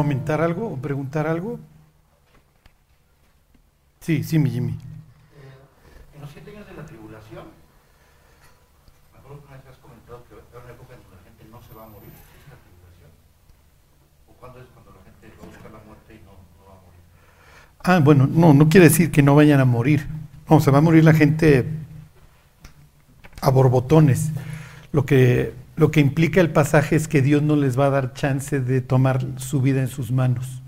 comentar algo o preguntar algo? Sí, sí, mi Jimmy. Eh, en los siete años de la tribulación, me acuerdo que una vez has comentado que va a haber una época en que la gente no se va a morir. ¿Es la tribulación? ¿O cuándo es cuando la gente va a buscar la muerte y no, no va a morir? Ah, bueno, no, no quiere decir que no vayan a morir. No, se va a morir la gente a borbotones. Lo que, lo que implica el pasaje es que Dios no les va a dar chance de tomar su vida en sus manos.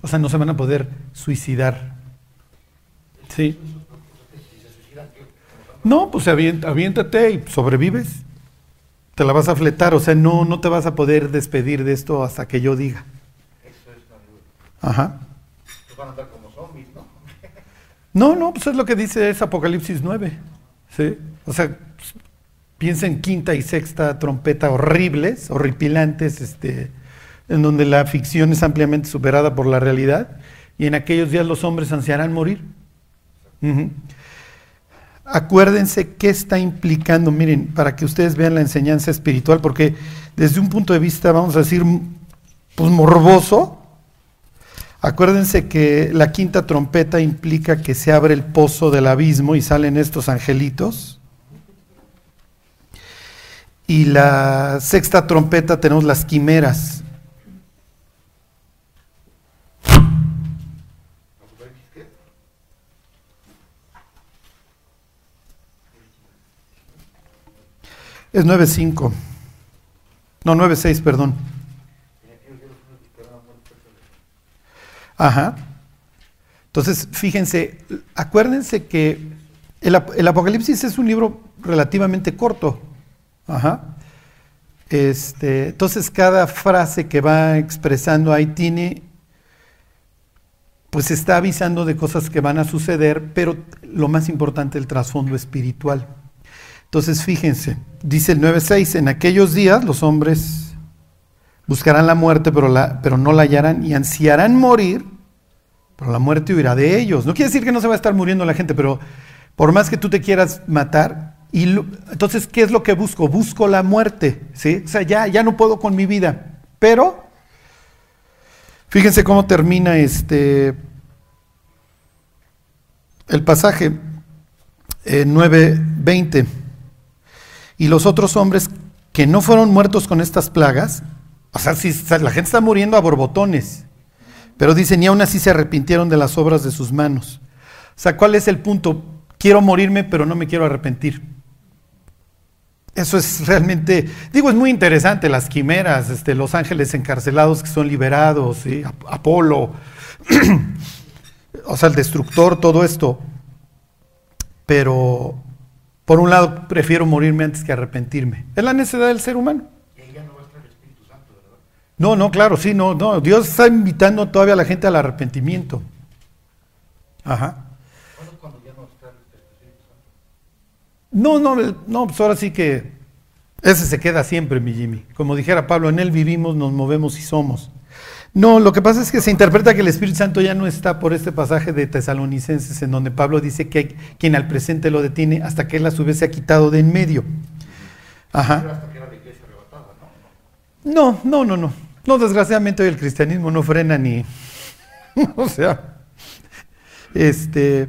O sea, no se van a poder suicidar. Sí. No, pues aviéntate y sobrevives. Te la vas a fletar, o sea, no, no te vas a poder despedir de esto hasta que yo diga. Eso es. Ajá. Van a andar como zombies, ¿no? No, no, pues es lo que dice es Apocalipsis 9. ¿sí? O sea, piensa en quinta y sexta trompeta horribles, horripilantes, este, en donde la ficción es ampliamente superada por la realidad, y en aquellos días los hombres ansiarán morir. Acuérdense qué está implicando, miren, para que ustedes vean la enseñanza espiritual, porque desde un punto de vista, vamos a decir, pues morboso, Acuérdense que la quinta trompeta implica que se abre el pozo del abismo y salen estos angelitos. Y la sexta trompeta tenemos las quimeras. Es 9.5. No, 9.6, perdón. Ajá. Entonces, fíjense, acuérdense que el, el Apocalipsis es un libro relativamente corto. Ajá. Este, entonces, cada frase que va expresando ahí tiene, pues está avisando de cosas que van a suceder, pero lo más importante, el trasfondo espiritual. Entonces, fíjense, dice el 9.6, en aquellos días los hombres buscarán la muerte, pero, la, pero no la hallarán y ansiarán morir, pero la muerte huirá de ellos. No quiere decir que no se va a estar muriendo la gente, pero por más que tú te quieras matar, y entonces, ¿qué es lo que busco? Busco la muerte, ¿sí? O sea, ya, ya no puedo con mi vida, pero fíjense cómo termina este el pasaje eh, 9:20. Y los otros hombres que no fueron muertos con estas plagas, o sea, si la gente está muriendo a borbotones, pero dicen, y aún así se arrepintieron de las obras de sus manos. O sea, ¿cuál es el punto? Quiero morirme, pero no me quiero arrepentir. Eso es realmente, digo, es muy interesante, las quimeras, este, los ángeles encarcelados que son liberados, Apolo, o sea, el destructor, todo esto. Pero, por un lado, prefiero morirme antes que arrepentirme. Es la necesidad del ser humano. Y ahí ya no va a estar el Espíritu Santo, ¿verdad? No, no, claro, sí, no, no. Dios está invitando todavía a la gente al arrepentimiento. Ajá. ¿Cuándo es cuando ya no está el Espíritu Santo? No, no, no, pues ahora sí que ese se queda siempre, mi Jimmy. Como dijera Pablo, en él vivimos, nos movemos y somos. No, lo que pasa es que se interpreta que el Espíritu Santo ya no está por este pasaje de Tesalonicenses, en donde Pablo dice que hay quien al presente lo detiene hasta que él a su vez se ha quitado de en medio. Ajá. No, no, no, no. No, desgraciadamente hoy el cristianismo no frena ni. o sea. Este.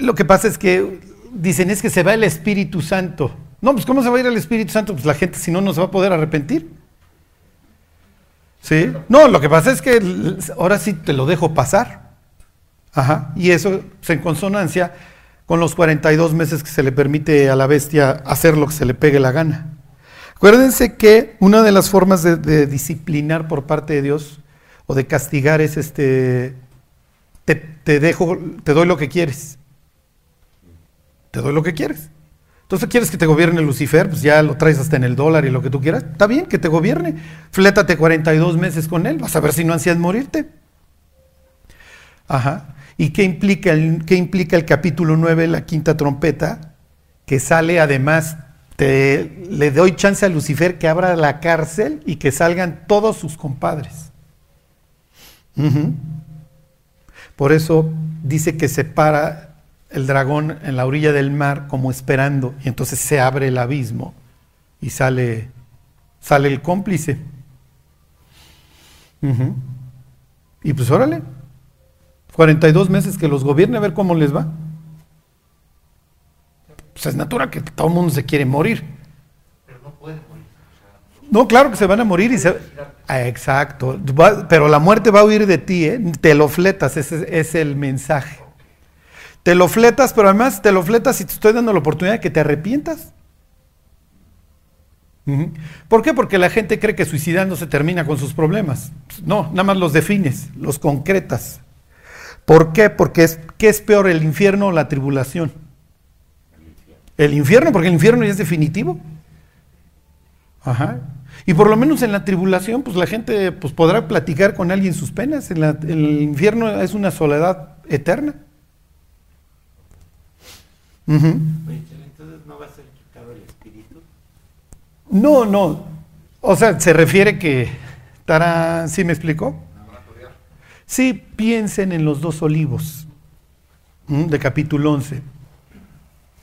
Lo que pasa es que dicen es que se va el Espíritu Santo. No, pues ¿cómo se va a ir el Espíritu Santo? Pues la gente si no no se va a poder arrepentir. ¿Sí? No, lo que pasa es que ahora sí te lo dejo pasar. Ajá. Y eso es en consonancia con los 42 meses que se le permite a la bestia hacer lo que se le pegue la gana. Acuérdense que una de las formas de, de disciplinar por parte de Dios o de castigar es este, te, te dejo, te doy lo que quieres. Te doy lo que quieres. Entonces, ¿quieres que te gobierne Lucifer? Pues ya lo traes hasta en el dólar y lo que tú quieras. Está bien que te gobierne. Flétate 42 meses con él. Vas a ver si no ansías morirte. Ajá. ¿Y qué implica el, qué implica el capítulo 9, la quinta trompeta? Que sale además, te, le doy chance a Lucifer que abra la cárcel y que salgan todos sus compadres. Por eso dice que se para el dragón en la orilla del mar como esperando y entonces se abre el abismo y sale, sale el cómplice. Y pues órale, 42 meses que los gobierne a ver cómo les va. Pues es natural que todo el mundo se quiere morir. Pero no pueden morir. No, claro que se van a morir y se... Ah, exacto, Va- pero la muerte va a huir de ti, ¿eh? te lo fletas, ese es el mensaje. Te lo fletas, pero además te lo fletas y te estoy dando la oportunidad de que te arrepientas. ¿Por qué? Porque la gente cree que suicidándose termina con sus problemas. No, nada más los defines, los concretas. ¿Por qué? Porque es, ¿qué es peor, el infierno o la tribulación? El infierno, porque el infierno ya es definitivo. Ajá. Y por lo menos en la tribulación, pues la gente pues, podrá platicar con alguien sus penas. En el infierno es una soledad eterna. Entonces no va a ser quitado el espíritu. No, no. O sea, se refiere que estará, ¿sí me explicó? Sí, piensen en los dos olivos de capítulo 11.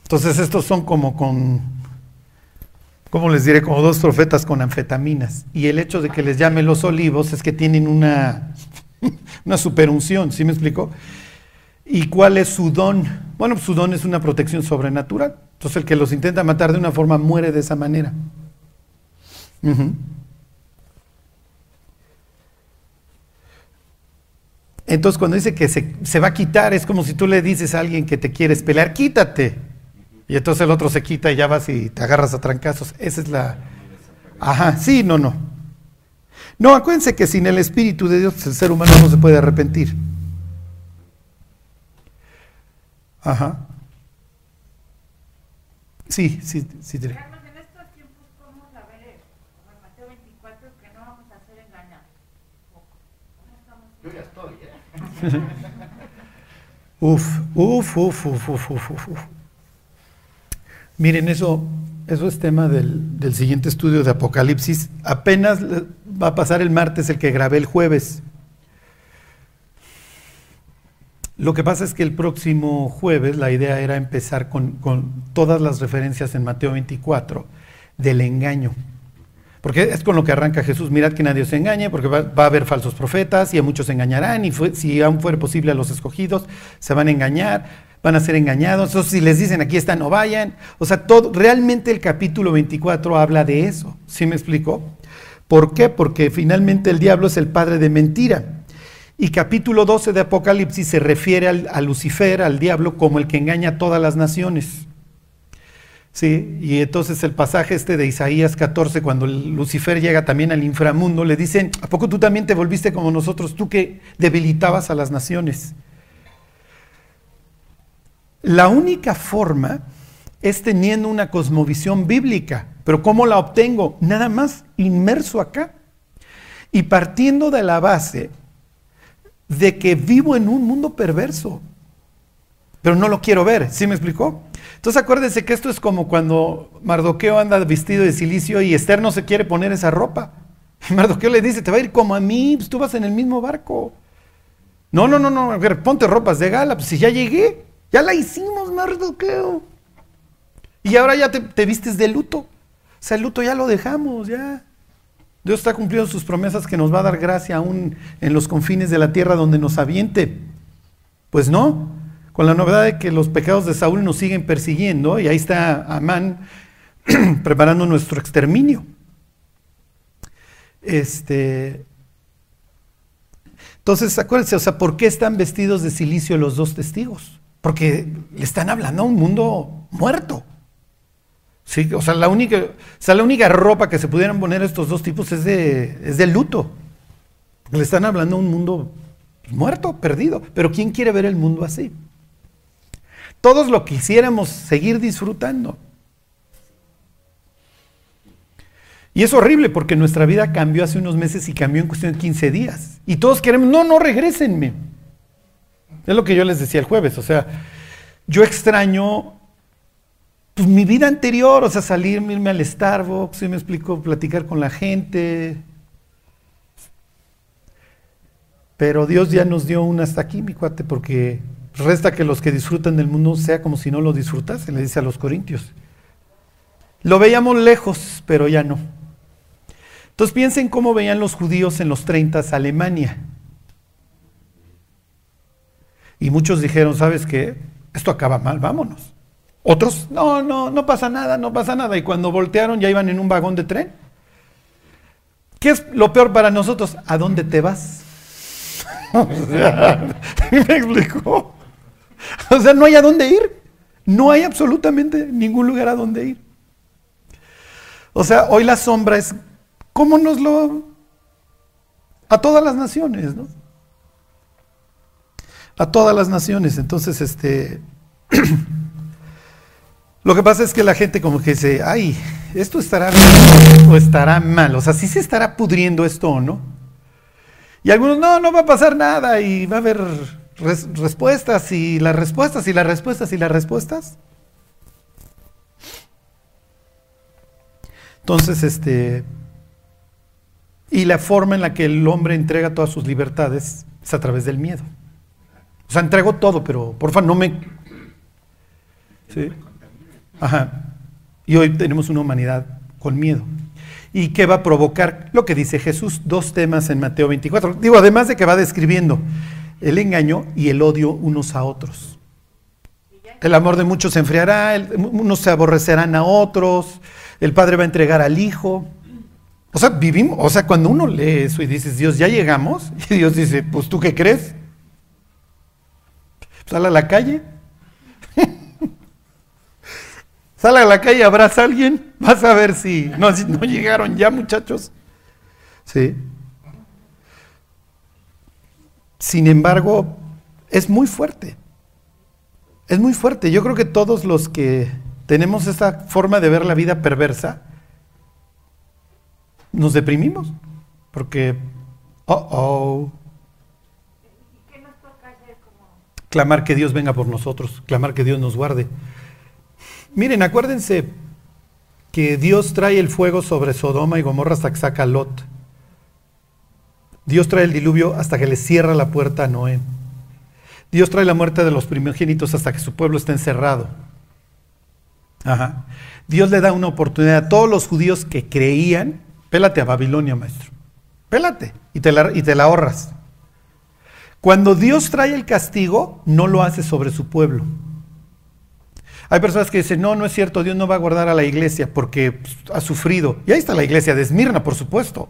Entonces estos son como con, ¿cómo les diré? Como dos profetas con anfetaminas. Y el hecho de que les llame los olivos es que tienen una, una superunción, ¿sí me explicó? ¿Y cuál es su don? Bueno, su don es una protección sobrenatural. Entonces el que los intenta matar de una forma muere de esa manera. Entonces cuando dice que se, se va a quitar, es como si tú le dices a alguien que te quieres pelear, quítate. Y entonces el otro se quita y ya vas y te agarras a trancazos. Esa es la... Ajá, sí, no, no. No, acuérdense que sin el Espíritu de Dios el ser humano no se puede arrepentir. Ajá. Sí, sí, sí. Tere. Carlos, en estos tiempos, ¿cómo saber, como en Mateo 24, que no vamos a ser engañados? ¿Cómo estamos? yo ya estoy, ¿eh? Uf, uf, uf, uf, uf, uf, uf, uf. Miren, eso, eso es tema del, del siguiente estudio de Apocalipsis. Apenas le- va a pasar el martes, el que grabé el jueves. Lo que pasa es que el próximo jueves la idea era empezar con, con todas las referencias en Mateo 24 del engaño. Porque es con lo que arranca Jesús. Mirad que nadie os engañe, porque va, a haber falsos profetas y a muchos se engañarán. Y fue- si aún fuera posible a los escogidos, se van a engañar, van a ser engañados. Entonces, si les dicen aquí están, no vayan. O sea, todo, realmente el capítulo 24 habla de eso. ¿Sí me explico? ¿Por qué? Porque finalmente el diablo es el padre de mentira. Y capítulo 12 de Apocalipsis se refiere a Lucifer, al diablo, como el que engaña a todas las naciones. Sí, y entonces el pasaje este de Isaías 14, cuando Lucifer llega también al inframundo, le dicen, ¿a poco tú también te volviste como nosotros, tú que debilitabas a las naciones? La única forma es teniendo una cosmovisión bíblica, pero ¿cómo la obtengo? Nada más inmerso acá y partiendo de la base de que vivo en un mundo perverso, pero no lo quiero ver, ¿sí me explicó? Entonces acuérdense que esto es como cuando Mardoqueo anda vestido de silicio y Esther no se quiere poner esa ropa. Mardoqueo le dice, te va a ir como a mí, pues tú vas en el mismo barco. No, no, no, no, ponte ropas de gala, pues si ya llegué, ya la hicimos, Mardoqueo. Y ahora ya te, te vistes de luto. O sea, el luto ya lo dejamos, ya. Dios está cumpliendo sus promesas que nos va a dar gracia aún en los confines de la tierra donde nos aviente. Pues no, con la novedad de que los pecados de Saúl nos siguen persiguiendo y ahí está Amán preparando nuestro exterminio. Este, entonces, acuérdense, o sea, ¿por qué están vestidos de silicio los dos testigos? Porque le están hablando a un mundo muerto. Sí, o sea, la única, o sea, la única ropa que se pudieran poner estos dos tipos es de, es de luto. Le están hablando a un mundo muerto, perdido. Pero ¿quién quiere ver el mundo así? Todos lo quisiéramos seguir disfrutando. Y es horrible porque nuestra vida cambió hace unos meses y cambió en cuestión de 15 días. Y todos queremos, no, no, regrésenme. Es lo que yo les decía el jueves. O sea, yo extraño pues, mi vida anterior, o sea, salir, irme al Starbucks, ¿sí me explico? Platicar con la gente. Pero Dios ya nos dio una hasta aquí, mi cuate, porque resta que los que disfrutan del mundo sea como si no lo disfrutasen, le dice a los corintios. Lo veíamos lejos, pero ya no. Entonces piensen cómo veían los judíos en los 30 Alemania. Y muchos dijeron, ¿sabes qué? Esto acaba mal, vámonos. Otros, no, no, no pasa nada, no pasa nada. Y cuando voltearon ya iban en un vagón de tren. ¿Qué es lo peor para nosotros? ¿A dónde te vas? O sea, ¿Me explicó? O sea, no hay a dónde ir. No hay absolutamente ningún lugar a dónde ir. O sea, hoy la sombra es, ¿cómo nos lo... A todas las naciones, ¿no? A todas las naciones. Entonces, este... Lo que pasa es que la gente como que dice, ay, esto estará bien o estará mal. O sea, sí se estará pudriendo esto o no. Y algunos, no, no va a pasar nada y va a haber res- respuestas y las respuestas y las respuestas y las respuestas. Entonces, este, y la forma en la que el hombre entrega todas sus libertades es a través del miedo. O sea, entrego todo, pero porfa, no me... ¿Sí? Ajá. Y hoy tenemos una humanidad con miedo. ¿Y qué va a provocar? Lo que dice Jesús, dos temas en Mateo 24. Digo, además de que va describiendo el engaño y el odio unos a otros. El amor de muchos se enfriará, el- unos se aborrecerán a otros, el Padre va a entregar al Hijo. O sea, vivimos, o sea, cuando uno lee eso y dices, Dios, ya llegamos, y Dios dice, pues tú qué crees? Sal a la calle. Sal a la calle, abraza a alguien, vas a ver si no, si no llegaron ya, muchachos. Sí. Sin embargo, es muy fuerte. Es muy fuerte. Yo creo que todos los que tenemos esa forma de ver la vida perversa, nos deprimimos. Porque, oh, oh, ¿Y qué nos toca hacer como clamar que Dios venga por nosotros, clamar que Dios nos guarde. Miren, acuérdense que Dios trae el fuego sobre Sodoma y Gomorra hasta que saca Lot. Dios trae el diluvio hasta que le cierra la puerta a Noé. Dios trae la muerte de los primogénitos hasta que su pueblo está encerrado. Ajá. Dios le da una oportunidad a todos los judíos que creían, pélate a Babilonia, maestro. Pélate y te la, y te la ahorras. Cuando Dios trae el castigo, no lo hace sobre su pueblo. Hay personas que dicen, no, no es cierto, Dios no va a guardar a la iglesia porque pues, ha sufrido. Y ahí está la iglesia de Esmirna, por supuesto.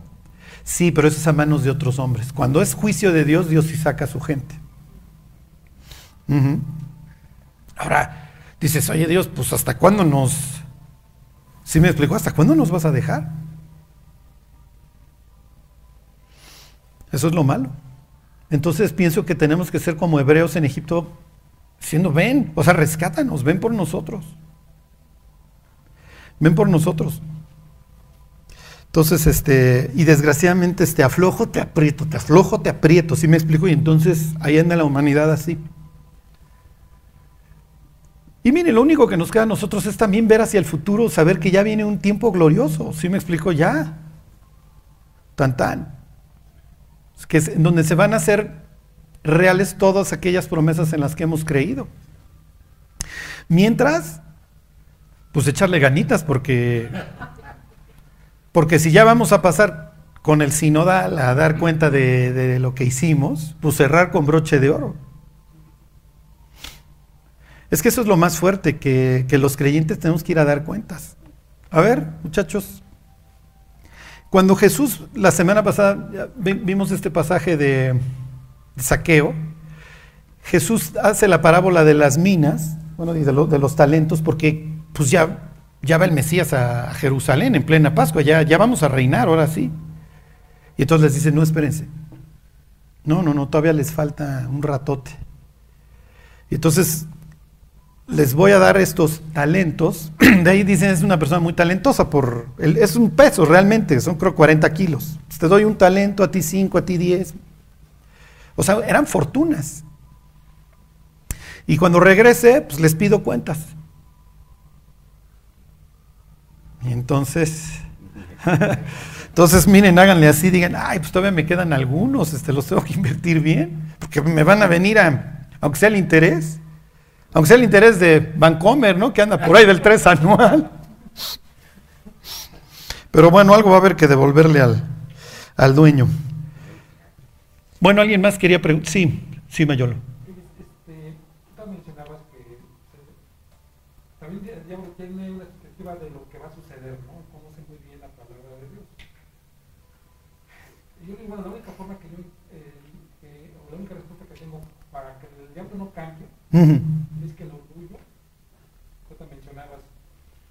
Sí, pero eso es a manos de otros hombres. Cuando es juicio de Dios, Dios sí saca a su gente. Ahora, dices, oye Dios, pues hasta cuándo nos... ¿Sí me explicó? ¿Hasta cuándo nos vas a dejar? Eso es lo malo. Entonces pienso que tenemos que ser como hebreos en Egipto, diciendo, ven, o sea, rescátanos, ven por nosotros. Ven por nosotros. Entonces, este, y desgraciadamente, este, aflojo, te aprieto, te aflojo, te aprieto, ¿sí me explico? Y entonces ahí anda la humanidad así. Y mire, lo único que nos queda a nosotros es también ver hacia el futuro, saber que ya viene un tiempo glorioso, ¿sí me explico? Ya. Tan tan. Es que es donde se van a hacer reales todas aquellas promesas en las que hemos creído. Mientras, pues echarle ganitas, porque, porque si ya vamos a pasar con el sinodal a dar cuenta de, de lo que hicimos, pues cerrar con broche de oro. Es que eso es lo más fuerte, que, que los creyentes tenemos que ir a dar cuentas. A ver, muchachos, cuando Jesús, la semana pasada, vimos este pasaje de, de saqueo, Jesús hace la parábola de las minas, bueno, y de, de los talentos, porque pues ya, ya va el Mesías a, a Jerusalén en plena Pascua, ya, ya vamos a reinar, ahora sí. Y entonces les dice, no, espérense. No, no, no, todavía les falta un ratote. Y entonces les voy a dar estos talentos. De ahí dicen, es una persona muy talentosa, por el- es un peso realmente, son creo 40 kilos. Te doy un talento, a ti 5, a ti 10. O sea, eran fortunas. Y cuando regrese, pues les pido cuentas. Y entonces, entonces miren, háganle así, digan, ay, pues todavía me quedan algunos, este, los tengo que invertir bien, porque me van a venir a, aunque sea el interés, aunque sea el interés de Vancomer, ¿no? Que anda por ahí del 3 anual. Pero bueno, algo va a haber que devolverle al, al dueño. Bueno, ¿alguien más quería preguntar? Sí, sí, Mayolo. Este, tú mencionabas que también el diablo tiene una perspectiva de lo que va a suceder, ¿no? Conoce muy bien la palabra de Dios. Y yo digo, bueno, la única forma que yo, eh, o la única respuesta que tengo para que el diablo no cambie es que el orgullo, tú también mencionabas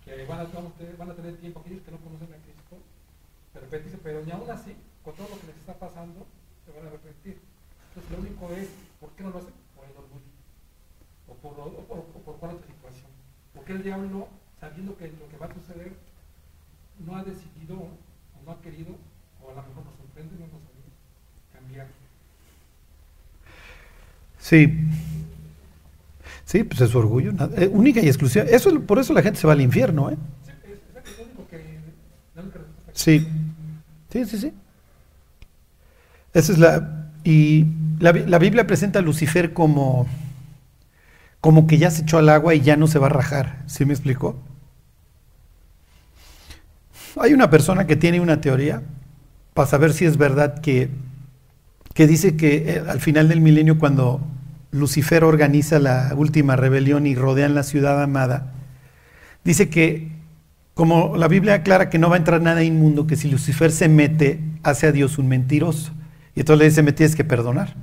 que van a, van a tener- van a tener tiempo aquellos que no conocen a Cristo, de arrepentirse, pero ni aún así, con todo lo que les está pasando, se van a arrepentir. Entonces lo único es, ¿por qué no lo hacen? Por el orgullo. O por, o, o- o por cuál otra situación. Porque el diablo, sabiendo que lo que va a suceder, no ha decidido, o no ha querido, o a lo mejor nos sorprende, no lo sabemos, cambiar. Sí. Sí, pues es su orgullo. eh, única y exclusiva. Eso, es- por eso la gente se va al infierno, ¿eh? Sí, es, es lo único que, la única respuesta que Sí. Sí, sí, sí. Esa es la. Y la, la Biblia presenta a Lucifer como. como que ya se echó al agua y ya no se va a rajar. ¿Sí me explicó? Hay una persona que tiene una teoría para saber si es verdad que, que dice que eh, al final del milenio, cuando Lucifer organiza la última rebelión y rodean la ciudad amada, dice que como la Biblia aclara que no va a entrar nada inmundo, que si Lucifer se mete, hace a Dios un mentiroso. Y entonces le dice, me tienes que perdonar.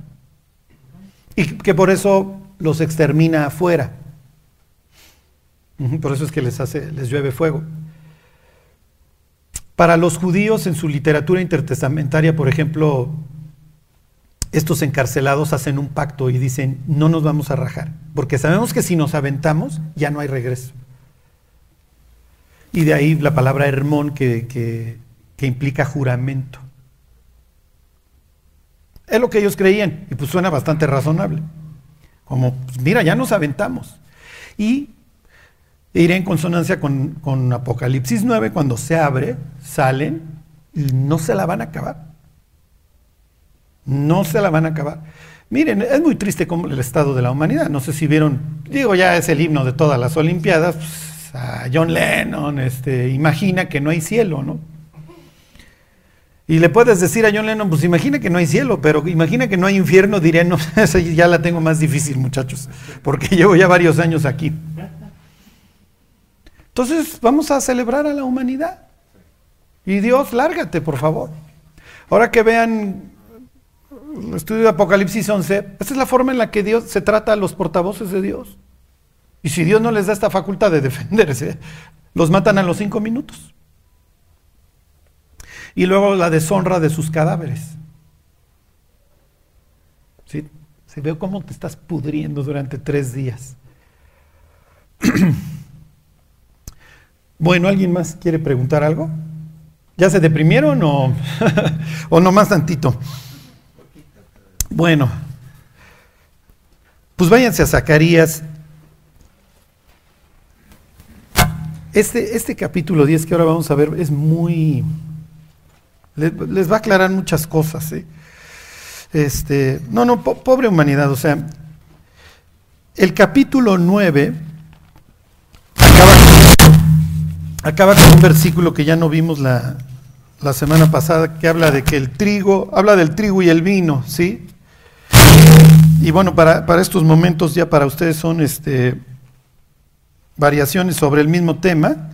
Y que por eso los extermina afuera. Por eso es que les hace, les llueve fuego. Para los judíos en su literatura intertestamentaria, por ejemplo, estos encarcelados hacen un pacto y dicen, no nos vamos a rajar, porque sabemos que si nos aventamos ya no hay regreso. Y de ahí la palabra hermón que, que- que implica juramento. Es lo que ellos creían y pues suena bastante razonable. Como, pues, mira, ya nos aventamos. Y iré en consonancia con, con Apocalipsis 9, cuando se abre, salen y no se la van a acabar. No se la van a acabar. Miren, es muy triste como el estado de la humanidad. No sé si vieron, digo, ya es el himno de todas las Olimpiadas. pues, a John Lennon, este, imagina que no hay cielo, ¿no? Y le puedes decir a John Lennon, pues imagina que no hay cielo, pero imagina que no hay infierno, diré, no, esa ya la tengo más difícil, muchachos, porque llevo ya varios años aquí. Entonces, vamos a celebrar a la humanidad. Y Dios, lárgate, por favor. Ahora que vean el estudio de Apocalipsis 11, esta es la forma en la que Dios se trata a los portavoces de Dios. Y si Dios no les da esta facultad de defenderse, los matan a los cinco minutos. Y luego la deshonra de sus cadáveres. ¿Sí? Se ve cómo te estás pudriendo durante tres días. Bueno, ¿alguien más quiere preguntar algo? ¿Ya se deprimieron o, o no más tantito? Bueno, pues váyanse a Zacarías. Este, este capítulo 10 que ahora vamos a ver es muy... Les, va a aclarar muchas cosas. ¿eh? Este, no, no, po- pobre humanidad. O sea, el capítulo 9 acaba, acaba con un versículo que ya no vimos la, la semana pasada, que habla de que el trigo, habla del trigo y el vino, ¿sí? Y bueno, para, para estos momentos ya para ustedes son este, variaciones sobre el mismo tema.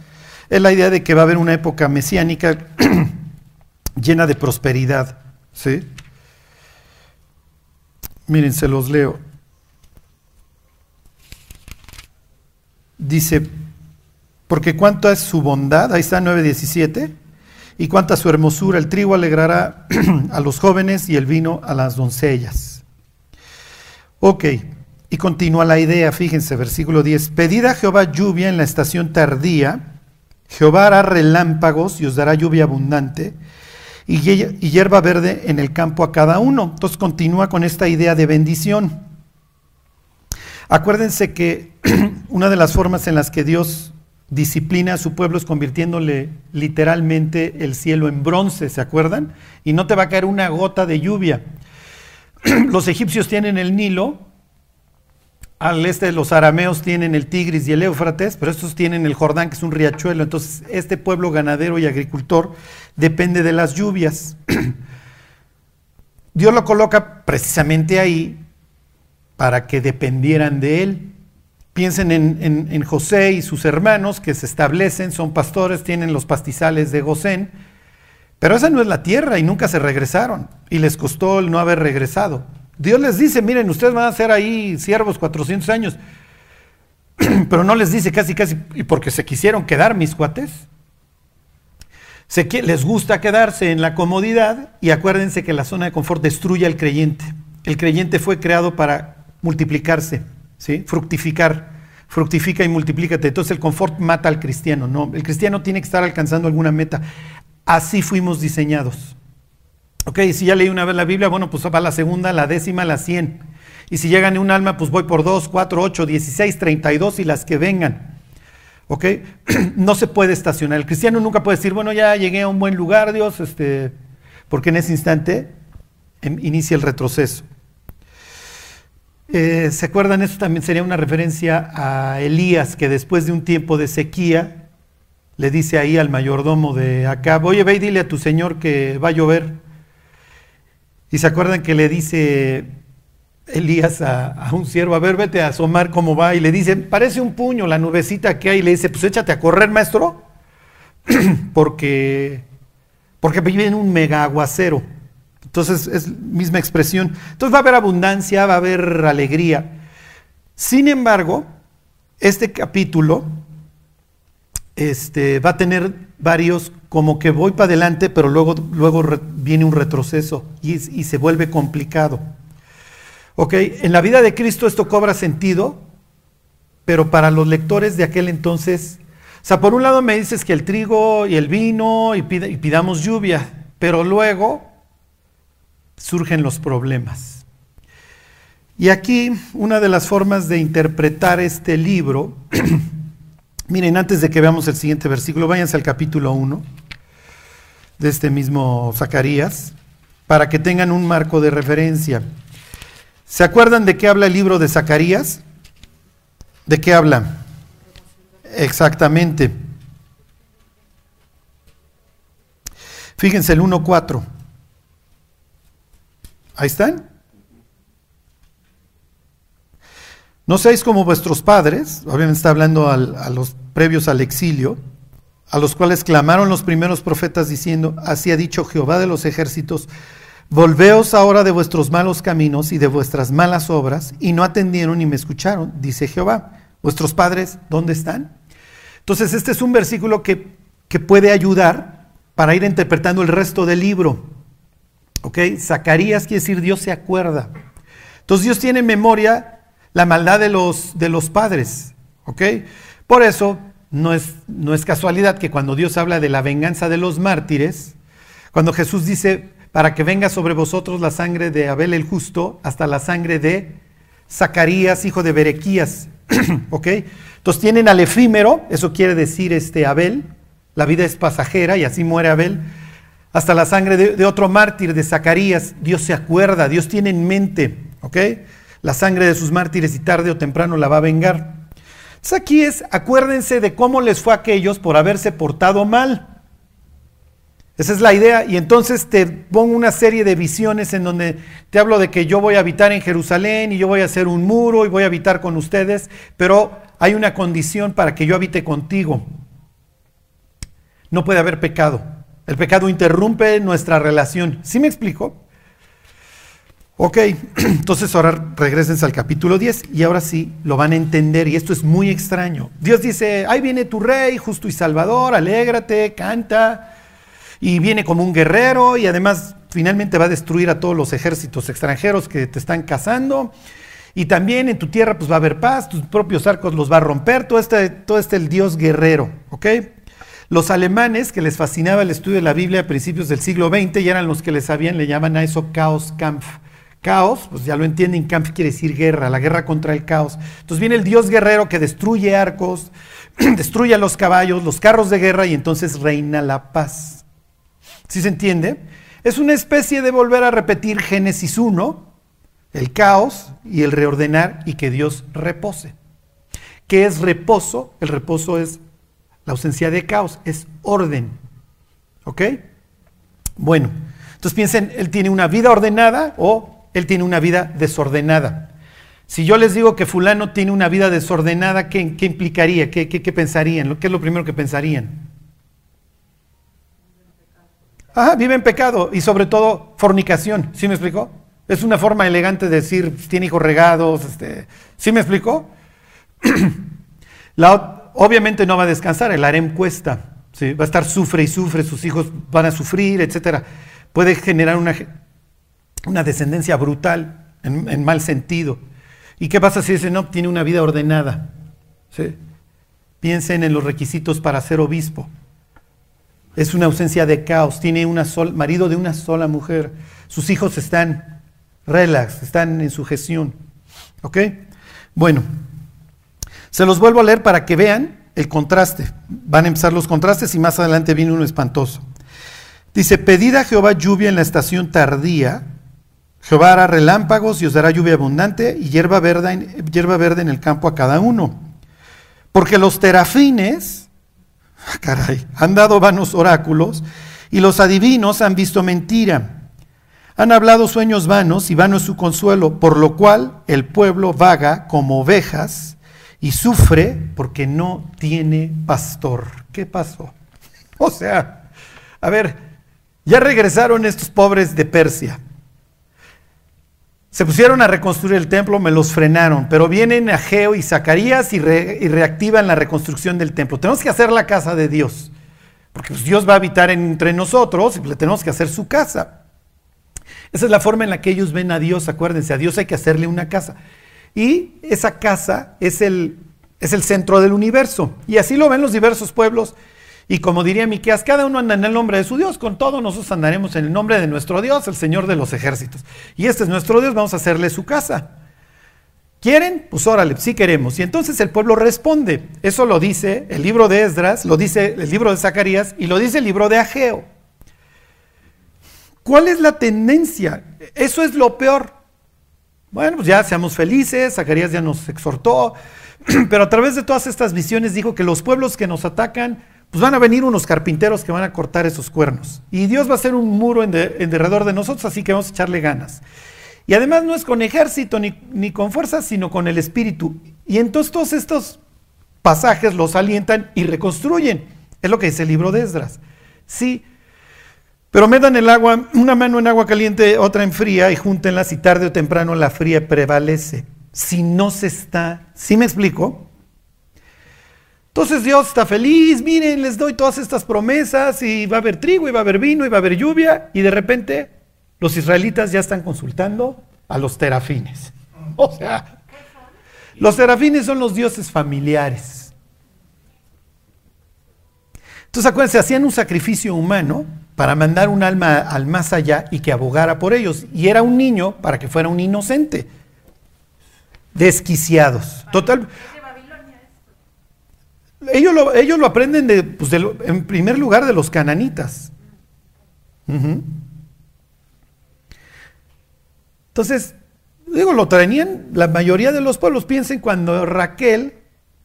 Es la idea de que va a haber una época mesiánica llena de prosperidad, ¿sí? Miren, se los leo. Dice, porque cuánta es su bondad, ahí está 9.17, y cuánta su hermosura, el trigo alegrará a los jóvenes y el vino a las doncellas. Ok, y continúa la idea, fíjense, versículo 10, pedid a Jehová lluvia en la estación tardía, Jehová hará relámpagos y os dará lluvia abundante, y hierba verde en el campo a cada uno. Entonces continúa con esta idea de bendición. Acuérdense que una de las formas en las que Dios disciplina a su pueblo es convirtiéndole literalmente el cielo en bronce, ¿se acuerdan? Y no te va a caer una gota de lluvia. Los egipcios tienen el Nilo al este los arameos tienen el Tigris y el Éufrates, pero estos tienen el Jordán, que es un riachuelo. Entonces, este pueblo ganadero y agricultor depende de las lluvias. Dios lo coloca precisamente ahí para que dependieran de él. Piensen en, en- José y sus hermanos que se establecen, son pastores, tienen los pastizales de Gosén, pero esa no es la tierra y nunca se regresaron y les costó el no haber regresado. Dios les dice, miren, ustedes van a ser ahí siervos 400 años, pero no les dice casi, casi, y porque se quisieron quedar mis cuates. Se les gusta quedarse en la comodidad y acuérdense que la zona de confort destruye al creyente. El creyente fue creado para multiplicarse, ¿sí? fructificar, fructifica y multiplícate. Entonces el confort mata al cristiano, no, el cristiano tiene que estar alcanzando alguna meta. Así fuimos diseñados. Ok, si ya leí una vez la Biblia, bueno, pues va la segunda, la décima, la cien. Y si llegan un alma, pues voy por dos, cuatro, ocho, dieciséis, treinta y dos y las que vengan. ¿Ok? No se puede estacionar. El cristiano nunca puede decir, bueno, ya llegué a un buen lugar, Dios, este, porque en ese instante em, inicia el retroceso. Eh, ¿Se acuerdan? Eso también sería una referencia a Elías, que después de un tiempo de sequía, le dice ahí al mayordomo de Acab, oye, ve y dile a tu señor que va a llover. Y se acuerdan que le dice Elías a, un siervo, a ver, vete a asomar cómo va, y le dice, parece un puño la nubecita que hay, y le dice, pues échate a correr, maestro, porque, porque vive en un mega aguacero. Entonces es misma expresión. Entonces va a haber abundancia, va a haber alegría. Sin embargo, este capítulo este, va a tener varios, como que voy para adelante, pero luego, luego viene un retroceso y, se vuelve complicado. Ok, en la vida de Cristo esto cobra sentido, pero para los lectores de aquel entonces, o sea, por un lado me dices que el trigo y el vino y pidamos lluvia, pero luego surgen los problemas. Y aquí una de las formas de interpretar este libro, miren, antes de que veamos el siguiente versículo, váyanse al capítulo 1 de este mismo Zacarías, para que tengan un marco de referencia. ¿Se acuerdan de qué habla el libro de Zacarías? ¿De qué habla? Exactamente. Fíjense el 1.4. Ahí están. No seáis como vuestros padres, obviamente está hablando a los previos al exilio, a los cuales clamaron los primeros profetas diciendo, así ha dicho Jehová de los ejércitos, volveos ahora de vuestros malos caminos y de vuestras malas obras, y no atendieron ni me escucharon, dice Jehová. Vuestros padres, ¿dónde están? Entonces este es un versículo que, que puede ayudar para ir interpretando el resto del libro. ¿Ok? Zacarías quiere decir Dios se acuerda. Entonces Dios tiene en memoria la maldad de los, de los padres. ¿Ok? Por eso no es, no es casualidad que cuando Dios habla de la venganza de los mártires, cuando Jesús dice, para que venga sobre vosotros la sangre de Abel el justo, hasta la sangre de Zacarías, hijo de Berequías. ¿Ok? Entonces tienen al efímero, eso quiere decir este Abel, la vida es pasajera y así muere Abel, hasta la sangre de, de otro mártir, de Zacarías. Dios se acuerda, Dios tiene en mente, ¿ok? La sangre de sus mártires y tarde o temprano la va a vengar. Entonces aquí es, acuérdense de cómo les fue a aquellos por haberse portado mal. Esa es la idea. Y entonces te pongo una serie de visiones en donde te hablo de que yo voy a habitar en Jerusalén y yo voy a hacer un muro y voy a habitar con ustedes, pero hay una condición para que yo habite contigo. No puede haber pecado. El pecado interrumpe nuestra relación. ¿Sí me explico? Ok, entonces ahora regresen al capítulo 10 y ahora sí lo van a entender y esto es muy extraño. Dios dice, ahí viene tu rey, justo y salvador, alégrate, canta, y viene como un guerrero y además finalmente va a destruir a todos los ejércitos extranjeros que te están cazando. Y también en tu tierra pues va a haber paz, tus propios arcos los va a romper, todo este, todo este el Dios guerrero, ¿ok? Los alemanes, que les fascinaba el estudio de la Biblia a principios del siglo XX, y eran los que les sabían, le llaman a eso Chaos Kampf. Caos, pues ya lo entienden, Kampf quiere decir guerra, la guerra contra el caos. Entonces viene el dios guerrero que destruye arcos, destruye a los caballos, los carros de guerra y entonces reina la paz. ¿Sí se entiende? Es una especie de volver a repetir Génesis 1, el caos y el reordenar y que Dios repose. ¿Qué es reposo? El reposo es la ausencia de caos, es orden. ¿Ok? Bueno, entonces piensen, él tiene una vida ordenada o él tiene una vida desordenada. Si yo les digo que fulano tiene una vida desordenada, ¿qué, implicaría? ¿Qué, qué, qué pensarían? ¿Qué es lo primero que pensarían? Ajá, vive en pecado y sobre todo fornicación. ¿Sí me explicó? Es una forma elegante de decir, tiene hijos regados. Este, ¿Sí me explicó? Obviamente no va a descansar, el harem cuesta. ¿sí? Va a estar sufre y sufre, sus hijos van a sufrir, etc. Puede generar una, una descendencia brutal, en, mal sentido. ¿Y qué pasa si ese no tiene una vida ordenada? Piensen en los requisitos para ser obispo. Es una ausencia de caos, tiene un marido de una sola mujer. Sus hijos están relax, están en sujeción. ¿Ok? Bueno, se los vuelvo a leer para que vean el contraste. Van a empezar los contrastes y más adelante viene uno espantoso. Dice, pedid a Jehová lluvia en la estación tardía. Jehová hará relámpagos y os dará lluvia abundante y hierba verde, hierba verde en el campo a cada uno. Porque los terafines, Caray, han dado vanos oráculos y los adivinos han visto mentira. Han hablado sueños vanos y vano es su consuelo, por lo cual el pueblo vaga como ovejas y sufre porque no tiene pastor. ¿Qué pasó? O sea, a ver, ya regresaron estos pobres de Persia. Se pusieron a reconstruir el templo, me los frenaron, pero vienen Ageo y Zacarías y, re, y, reactivan la reconstrucción del templo. Tenemos que hacer la casa de Dios, porque pues Dios va a habitar entre nosotros y le tenemos que hacer su casa. Esa es la forma en la que ellos ven a Dios, acuérdense, a Dios hay que hacerle una casa. Y esa casa es el centro del universo. Y así lo ven los diversos pueblos y como diría Miqueas, cada uno anda en el nombre de su Dios, con todo nosotros andaremos en el nombre de nuestro Dios, el Señor de los ejércitos. Y este es nuestro Dios, vamos a hacerle su casa. ¿Quieren? Pues órale, sí queremos. Y entonces el pueblo responde. Eso lo dice el libro de Esdras, lo dice el libro de Zacarías y lo dice el libro de Ageo. ¿Cuál es la tendencia? Eso es lo peor. Bueno, pues ya seamos felices, Zacarías ya nos exhortó, pero a través de todas estas visiones dijo que los pueblos que nos atacan, pues van a venir unos carpinteros que van a cortar esos cuernos. Y Dios va a hacer un muro en, de, derredor de nosotros, así que vamos a echarle ganas. Y además no es con ejército ni, ni con fuerzas, sino con el espíritu. Y entonces todos estos pasajes los alientan y reconstruyen. Es lo que dice el libro de Esdras. Sí, pero metan el agua, una mano en agua caliente, otra en fría, y júntenlas y tarde o temprano la fría prevalece. Si no se está, ¿sí me explico? Entonces Dios está feliz, miren, les doy todas estas promesas y va a haber trigo y va a haber vino y va a haber lluvia y de repente los israelitas ya están consultando a los terafines. O sea, los terafines son los dioses familiares. Entonces acuérdense, hacían un sacrificio humano para mandar un alma al más allá y que abogara por ellos. Y era un niño para que fuera un inocente. Desquiciados. Total. Ellos lo, ellos lo aprenden de, pues en primer lugar de los cananitas. Entonces, digo, lo traían la mayoría de los pueblos. Piensen cuando Raquel,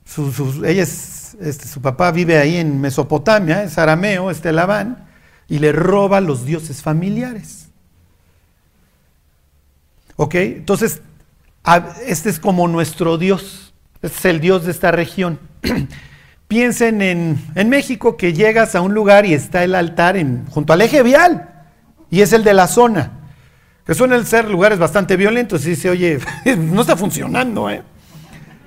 su, su, ella es, este, su papá vive ahí en Mesopotamia, es arameo, este Labán, y le roba los dioses familiares. ¿Ok? Entonces, este es como nuestro Dios, este es el Dios de esta región. Piensen en, en, México que llegas a un lugar y está el altar junto al eje vial y es el de la zona. Que suelen ser lugares bastante violentos y dice, oye, no está funcionando. ¿eh?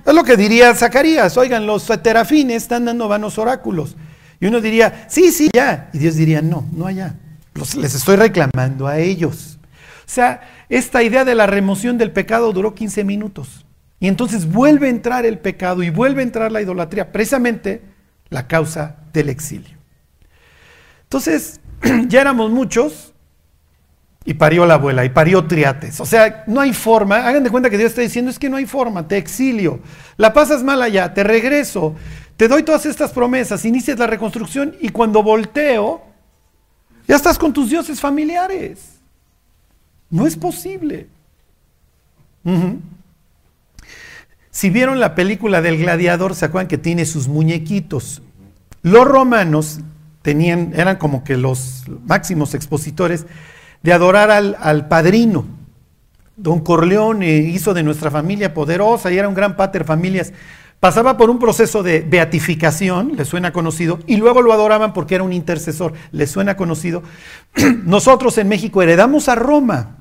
Es lo que diría Zacarías, oigan, los terafines están dando vanos oráculos. Y uno diría, sí, sí, ya. Y Dios diría, no, no allá. Los, les estoy reclamando a ellos. O sea, esta idea de la remoción del pecado duró 15 minutos. Y entonces vuelve a entrar el pecado y vuelve a entrar la idolatría, precisamente la causa del exilio. Entonces, ya éramos muchos y parió la abuela y parió triates. O sea, no hay forma, hagan de cuenta que Dios está diciendo, es que no hay forma, te exilio, la pasas mal allá, te regreso, te doy todas estas promesas, inicias la reconstrucción y cuando volteo, ya estás con tus dioses familiares. No es posible. Si vieron la película del gladiador, se acuerdan que tiene sus muñequitos. Los romanos tenían, eran como que los máximos expositores de adorar al, al padrino. Don Corleone hizo de nuestra familia poderosa y era un gran pater familias. Pasaba por un proceso de beatificación, le suena conocido, y luego lo adoraban porque era un intercesor, le suena conocido. Nosotros en México heredamos a Roma.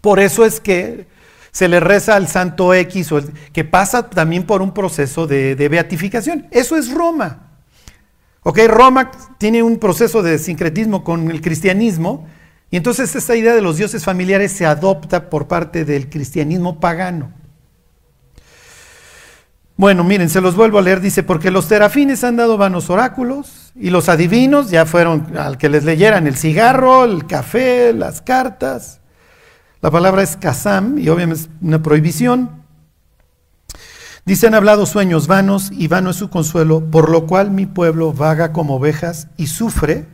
Por eso es que se le reza al santo X, o el- que pasa también por un proceso de, beatificación. Eso es Roma. Ok, Roma tiene un proceso de sincretismo con el cristianismo, y entonces esta idea de los dioses familiares se adopta por parte del cristianismo pagano. Bueno, miren, se los vuelvo a leer, dice, porque los terafines han dado vanos oráculos y los adivinos ya fueron al que les leyeran el cigarro, el café, las cartas. La palabra es kazam y obviamente es una prohibición. Dice, han hablado sueños vanos y vano es su consuelo, por lo cual mi pueblo vaga como ovejas y sufre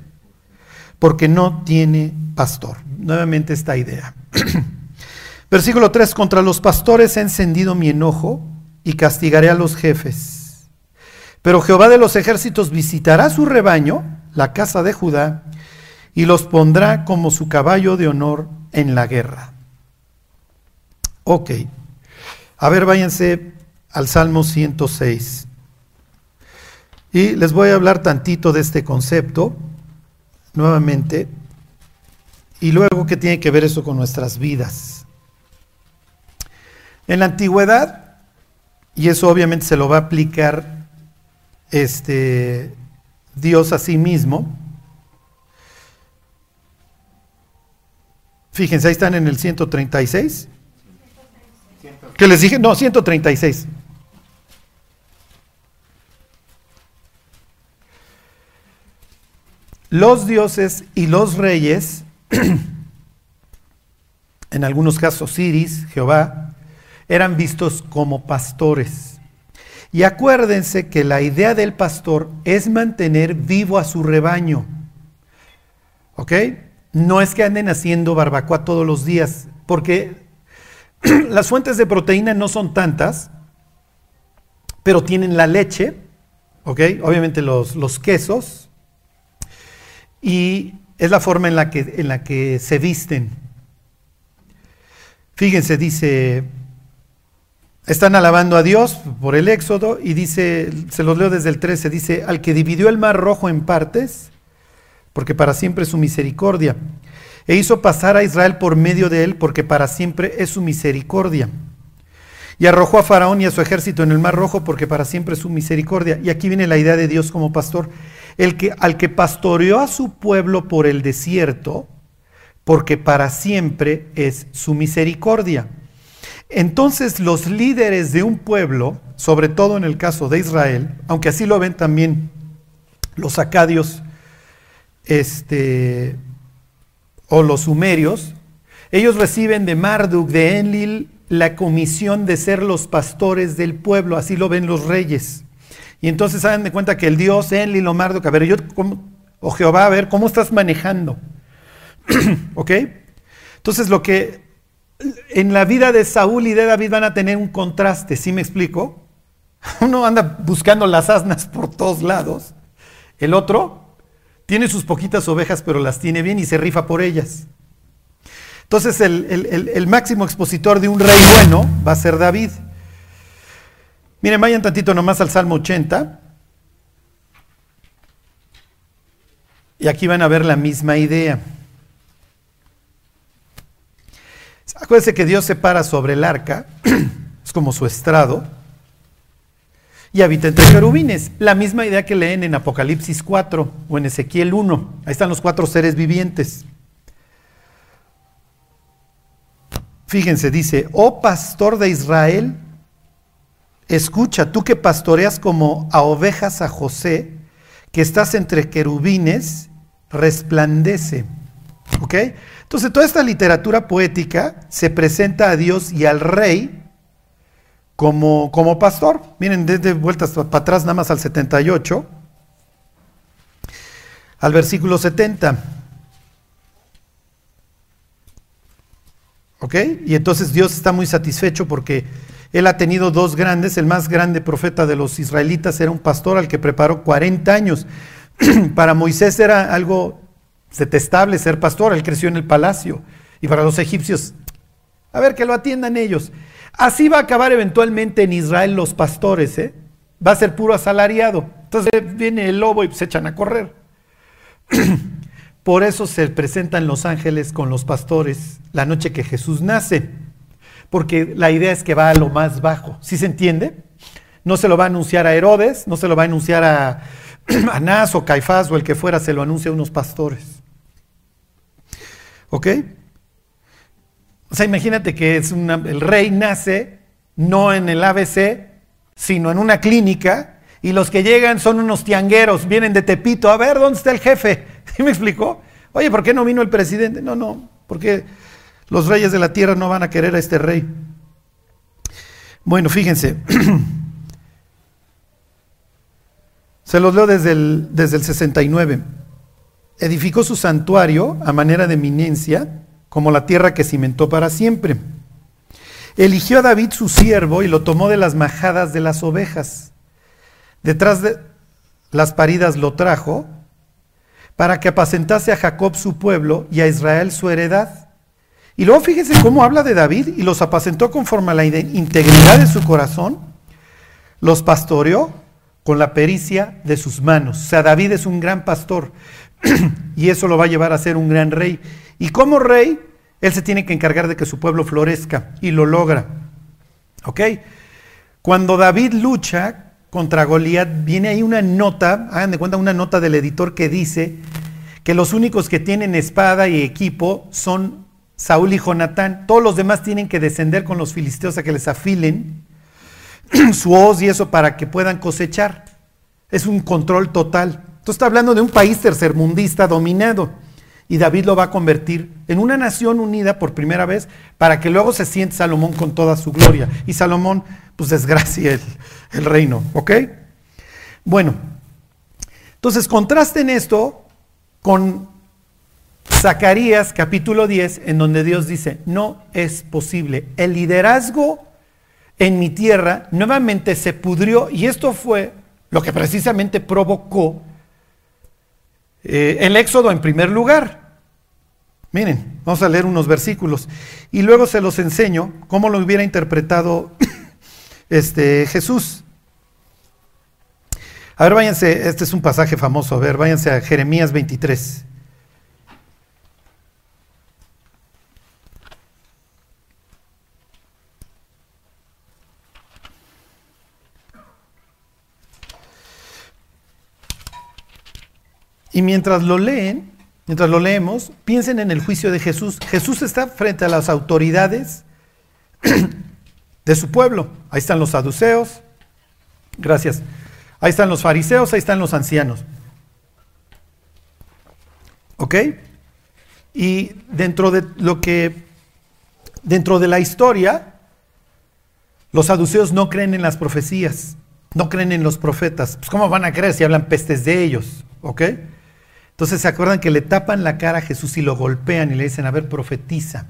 porque no tiene pastor. Nuevamente esta idea. Versículo 3, contra los pastores he encendido mi enojo y castigaré a los jefes. Pero Jehová de los ejércitos visitará su rebaño, la casa de Judá, y los pondrá como su caballo de honor en la guerra. Ok. A ver, váyanse al Salmo 106. Y les voy a hablar tantito de este concepto, nuevamente, y luego qué tiene que ver eso con nuestras vidas. En la antigüedad, y eso obviamente se lo va a aplicar este, Dios a sí mismo, Fíjense, ahí están en el 136. ¿Qué les dije? No, 136. Los dioses y los reyes, en algunos casos Siris, Jehová, eran vistos como pastores. Y acuérdense que la idea del pastor es mantener vivo a su rebaño. ¿Ok? No es que anden haciendo barbacoa todos los días, porque las fuentes de proteína no son tantas, pero tienen la leche. Obviamente los, los quesos, y es la forma en la, que, en la que se visten. Fíjense, dice, están alabando a Dios por el éxodo, y dice, se los leo desde el 13, dice, al que dividió el mar rojo en partes, porque para siempre es su misericordia. E hizo pasar a Israel por medio de él, porque para siempre es su misericordia. Y arrojó a Faraón y a su ejército en el mar rojo, porque para siempre es su misericordia. Y aquí viene la idea de Dios como pastor. El que, al que pastoreó a su pueblo por el desierto, porque para siempre es su misericordia. Entonces los líderes de un pueblo, sobre todo en el caso de Israel, aunque así lo ven también los acadios, este, o los sumerios, ellos reciben de Marduk, de Enlil, la comisión de ser los pastores del pueblo, así lo ven los reyes. Y entonces hagan de cuenta que el Dios Enlil o Marduk, a ver, yo, ¿cómo- o Jehová, a ver, ¿cómo estás manejando? ¿Ok? Entonces lo que en la vida de Saúl y de David van a tener un contraste, ¿sí me explico? Uno anda buscando las asnas por todos lados, el otro tiene sus poquitas ovejas, pero las tiene bien y se rifa por ellas. Entonces el, máximo expositor de un rey bueno va a ser David. Miren, vayan tantito nomás al Salmo 80. Y aquí van a ver la misma idea. Acuérdense que Dios se para sobre el arca, es como su estrado, y habita entre querubines. La misma idea que leen en Apocalipsis 4 o en Ezequiel 1. Ahí están los cuatro seres vivientes. Fíjense, dice, oh pastor de Israel, escucha, tú que pastoreas como a ovejas a José, que estás entre querubines, resplandece. ¿Ok? Entonces, toda esta literatura poética se presenta a Dios y al rey como, como pastor. Miren, desde vueltas para atrás, nada más al 78, al versículo 70. ¿Ok? Y entonces Dios está muy satisfecho porque él ha tenido dos grandes. El más grande profeta de los israelitas era un pastor al que preparó 40 años. para Moisés era algo detestable ser pastor, él creció en el palacio. Y para los egipcios, a ver que lo atiendan ellos. Así va a acabar eventualmente en Israel los pastores, ¿eh? Va a ser puro asalariado. Entonces viene el lobo y se echan a correr. Por eso se presentan los ángeles con los pastores la noche que Jesús nace. Porque la idea es que va a lo más bajo. ¿Sí se entiende? No se lo va a anunciar a Herodes, no se lo va a anunciar a Anás o Caifás o el que fuera, se lo anuncia a unos pastores. ¿Ok? O sea, imagínate que es el rey nace no en el ABC, sino en una clínica, y los que llegan son unos tiangueros, vienen de Tepito, a ver, ¿dónde está el jefe? ¿Sí me explicó? Oye, ¿por qué no vino el presidente? No, no, porque los reyes de la tierra no van a querer a este rey. Bueno, fíjense. Se los leo desde el, desde el 69. Edificó su santuario a manera de eminencia, como la tierra que cimentó para siempre. Eligió a David su siervo y lo tomó de las majadas de las ovejas. Detrás de las paridas lo trajo para que apacentase a Jacob su pueblo y a Israel su heredad. Y luego fíjense cómo habla de David y los apacentó conforme a la integridad de su corazón, los pastoreó con la pericia de sus manos. O sea, David es un gran pastor y eso lo va a llevar a ser un gran rey. Y como rey, él se tiene que encargar de que su pueblo florezca y lo logra. ¿Ok? Cuando David lucha contra Goliat, viene ahí una nota, hagan de cuenta una nota del editor que dice que los únicos que tienen espada y equipo son Saúl y Jonatán. Todos los demás tienen que descender con los filisteos a que les afilen su hoz y eso para que puedan cosechar. Es un control total. Entonces está hablando de un país tercermundista dominado. Y David lo va a convertir en una nación unida por primera vez para que luego se siente Salomón con toda su gloria. Y Salomón, pues desgracia el, el reino. ¿Ok? Bueno, entonces contrasten esto con Zacarías capítulo 10, en donde Dios dice, no es posible. El liderazgo en mi tierra nuevamente se pudrió y esto fue lo que precisamente provocó eh, el éxodo en primer lugar. Miren, vamos a leer unos versículos y luego se los enseño cómo lo hubiera interpretado este, Jesús. A ver, váyanse, este es un pasaje famoso, a ver, váyanse a Jeremías 23. Y mientras lo leen, mientras lo leemos, piensen en el juicio de Jesús. Jesús está frente a las autoridades de su pueblo. Ahí están los saduceos. Gracias. Ahí están los fariseos, ahí están los ancianos. ¿Ok? Y dentro de lo que, dentro de la historia, los saduceos no creen en las profecías, no creen en los profetas. Pues ¿cómo van a creer si hablan pestes de ellos? ¿Ok? Entonces se acuerdan que le tapan la cara a Jesús y lo golpean y le dicen, a ver, profetiza.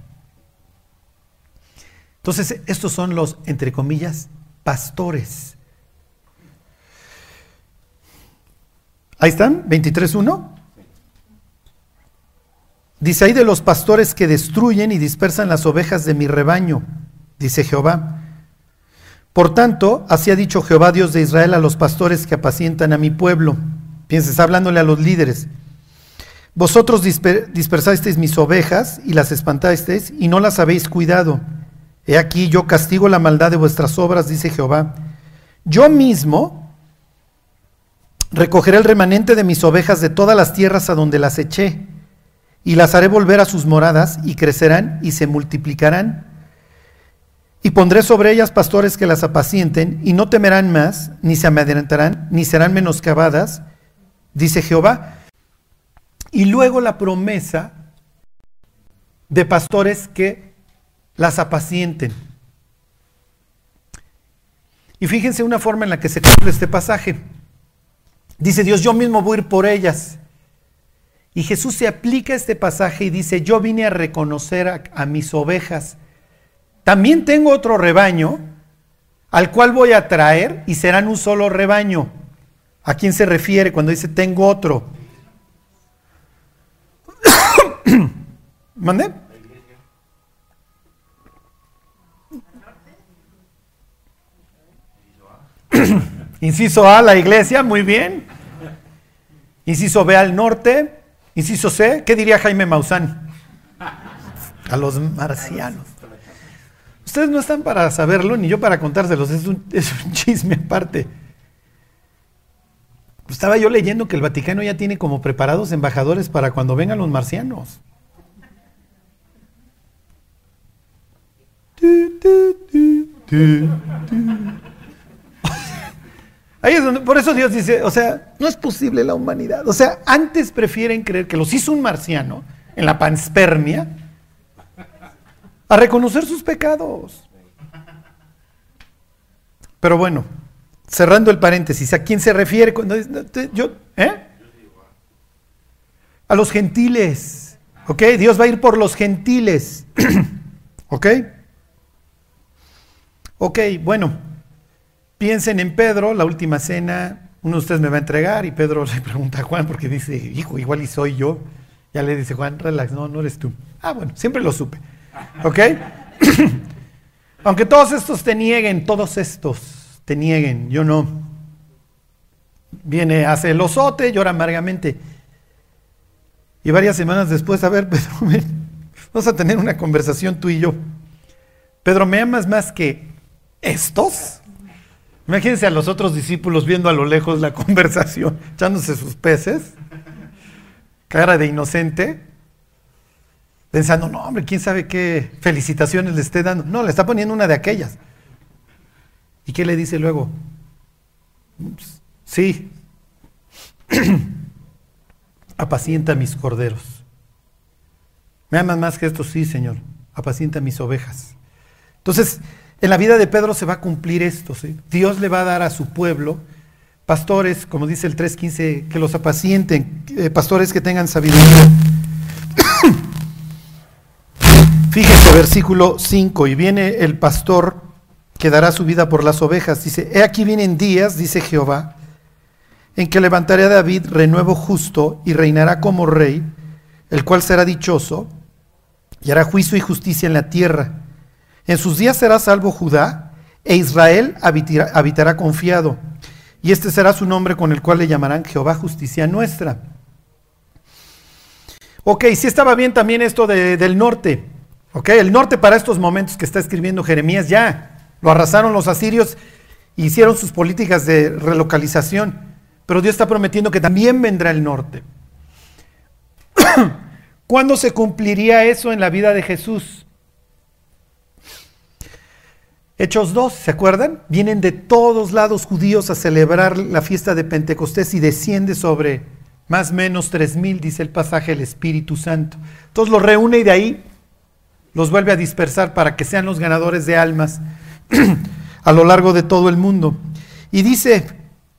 Entonces estos son los, entre comillas, pastores. Ahí están, 23.1. Dice ahí de los pastores que destruyen y dispersan las ovejas de mi rebaño, dice Jehová. Por tanto, así ha dicho Jehová Dios de Israel a los pastores que apacientan a mi pueblo. Pienses, hablándole a los líderes. Vosotros dispersasteis mis ovejas y las espantasteis y no las habéis cuidado. He aquí yo castigo la maldad de vuestras obras, dice Jehová. Yo mismo recogeré el remanente de mis ovejas de todas las tierras a donde las eché y las haré volver a sus moradas y crecerán y se multiplicarán. Y pondré sobre ellas pastores que las apacienten y no temerán más, ni se amedrentarán, ni serán menoscabadas, dice Jehová y luego la promesa de pastores que las apacienten. Y fíjense una forma en la que se cumple este pasaje. Dice Dios, yo mismo voy a ir por ellas. Y Jesús se aplica este pasaje y dice, yo vine a reconocer a, a mis ovejas. También tengo otro rebaño al cual voy a traer y serán un solo rebaño. ¿A quién se refiere cuando dice tengo otro? ¿Mande? Inciso A, la iglesia, muy bien. Inciso B, al norte. Inciso C, ¿qué diría Jaime Maussan? A los marcianos. Ustedes no están para saberlo, ni yo para contárselos, es un, es un chisme aparte. Estaba yo leyendo que el Vaticano ya tiene como preparados embajadores para cuando vengan los marcianos. Ahí es donde, por eso Dios dice, o sea, no es posible la humanidad. O sea, antes prefieren creer que los hizo un marciano en la panspermia a reconocer sus pecados. Pero bueno, cerrando el paréntesis, ¿a quién se refiere cuando yo, ¿eh? A los gentiles. ¿Ok? Dios va a ir por los gentiles. ¿Ok? Ok, bueno. Piensen en Pedro, la última cena. Uno de ustedes me va a entregar y Pedro le pregunta a Juan porque dice, hijo, igual y soy yo. Ya le dice Juan, relax, no, no eres tú. Ah, bueno, siempre lo supe. ¿Ok? Aunque todos estos te nieguen, todos estos te nieguen, yo no. Viene, hace el osote, llora amargamente. Y varias semanas después, a ver, Pedro, vamos a tener una conversación tú y yo. Pedro, ¿me amas más que estos? Imagínense a los otros discípulos viendo a lo lejos la conversación, echándose sus peces, cara de inocente, pensando, no, hombre, quién sabe qué felicitaciones le esté dando. No, le está poniendo una de aquellas. ¿Y qué le dice luego? Sí, apacienta mis corderos. ¿Me aman más que esto? Sí, Señor, apacienta mis ovejas. Entonces, en la vida de Pedro se va a cumplir esto. Dios le va a dar a su pueblo pastores, como dice el 3.15, que los apacienten, eh, pastores que tengan sabiduría. Fíjese, versículo 5, y viene el pastor que dará su vida por las ovejas. Dice, he aquí vienen días, dice Jehová, en que levantaré a David renuevo justo y reinará como rey, el cual será dichoso y hará juicio y justicia en la tierra. En sus días será salvo Judá e Israel habitará, confiado. Y este será su nombre con el cual le llamarán Jehová justicia nuestra. Ok, sí estaba bien también esto de- del norte. Ok, el norte para estos momentos que está escribiendo Jeremías ya lo arrasaron los asirios, hicieron sus políticas de relocalización. Pero Dios está prometiendo que también vendrá el norte. ¿Cuándo se cumpliría eso en la vida de Jesús? Hechos 2, ¿se acuerdan? Vienen de todos lados judíos a celebrar la fiesta de Pentecostés y desciende sobre más o menos tres mil, dice el pasaje, el Espíritu Santo. Entonces los reúne y de ahí los vuelve a dispersar para que sean los ganadores de almas a lo largo de todo el mundo. Y dice,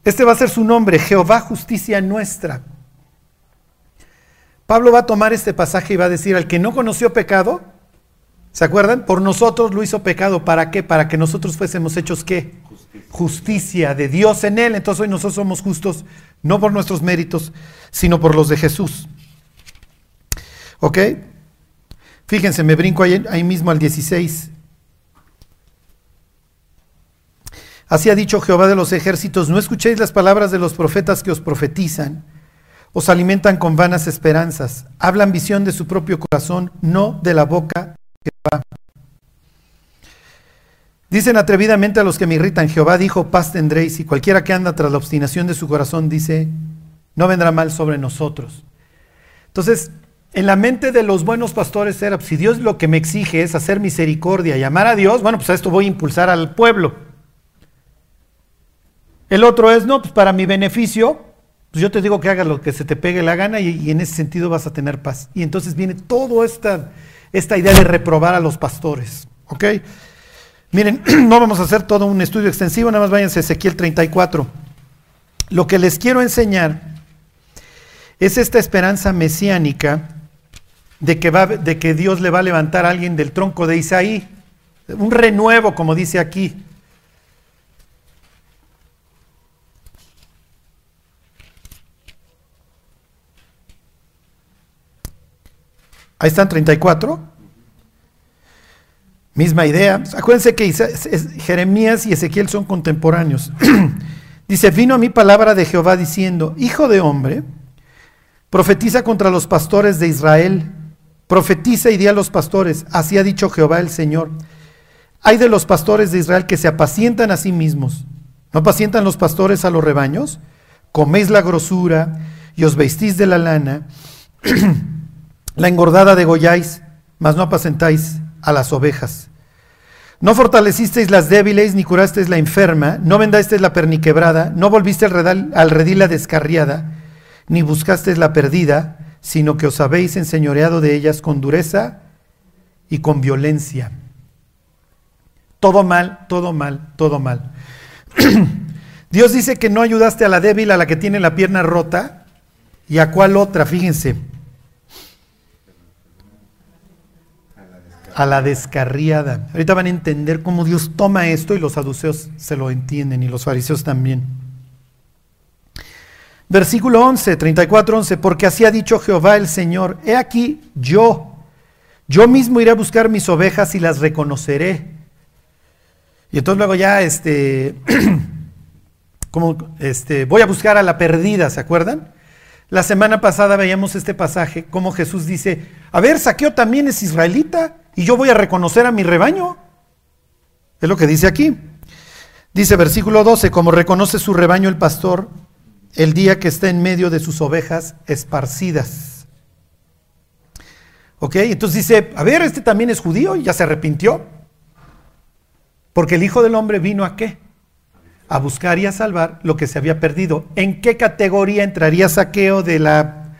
este va a ser su nombre, Jehová justicia nuestra. Pablo va a tomar este pasaje y va a decir, al que no conoció pecado, ¿se acuerdan? Por nosotros lo hizo pecado. ¿Para qué? Para que nosotros fuésemos hechos qué? Justicia. Justicia de Dios en él. Entonces hoy nosotros somos justos, no por nuestros méritos, sino por los de Jesús. ¿Ok? Fíjense, me brinco ahí, ahí mismo al 16. Así ha dicho Jehová de los ejércitos, no escuchéis las palabras de los profetas que os profetizan, os alimentan con vanas esperanzas, hablan visión de su propio corazón, no de la boca de Jehová. Dicen atrevidamente a los que me irritan, Jehová dijo, paz tendréis, y cualquiera que anda tras la obstinación de su corazón dice, no vendrá mal sobre nosotros. Entonces, en la mente de los buenos pastores era, si Dios lo que me exige es hacer misericordia y amar a Dios, bueno, pues a esto voy a impulsar al pueblo. El otro es, no, pues para mi beneficio, pues yo te digo que hagas lo que se te pegue la gana y, en ese sentido vas a tener paz. Y entonces viene toda esta, esta idea de reprobar a los pastores. ¿Ok? Miren, no vamos a hacer todo un estudio extensivo, nada más váyanse a Ezequiel 34. Lo que les quiero enseñar es esta esperanza mesiánica de que, va, de que Dios le va a levantar a alguien del tronco de Isaí, un renuevo, como dice aquí. Ahí están 34. Misma idea. Acuérdense que Jeremías y Ezequiel son contemporáneos. Dice, vino a mí palabra de Jehová diciendo, Hijo de hombre, profetiza contra los pastores de Israel, profetiza y di a los pastores, así ha dicho Jehová el Señor. Hay de los pastores de Israel que se apacientan a sí mismos. ¿No apacientan los pastores a los rebaños? Coméis la grosura y os vestís de la lana La engordada degolláis, mas no apacentáis a las ovejas. No fortalecisteis las débiles, ni curasteis la enferma, no vendasteis la perniquebrada, no volviste al redil, la descarriada, ni buscasteis la perdida, sino que os habéis enseñoreado de ellas con dureza y con violencia. Todo mal, todo mal, todo mal. Dios dice que no ayudaste a la débil, a la que tiene la pierna rota, y a cuál otra, fíjense. A la descarriada. Ahorita van a entender cómo Dios toma esto y los saduceos se lo entienden y los fariseos también. Versículo 11, 34, 11, porque así ha dicho Jehová el Señor, he aquí yo, yo mismo iré a buscar mis ovejas y las reconoceré. Y entonces luego ya, este, como, este, voy a buscar a la perdida, ¿se acuerdan? La semana pasada veíamos este pasaje, como Jesús dice, a ver, Saqueo también es israelita y yo voy a reconocer a mi rebaño. Es lo que dice aquí. Dice versículo 12, como reconoce su rebaño el pastor el día que está en medio de sus ovejas esparcidas. ¿Ok? Entonces dice, a ver, este también es judío y ya se arrepintió. Porque el Hijo del Hombre vino a qué? a buscar y a salvar lo que se había perdido. ¿En qué categoría entraría saqueo de la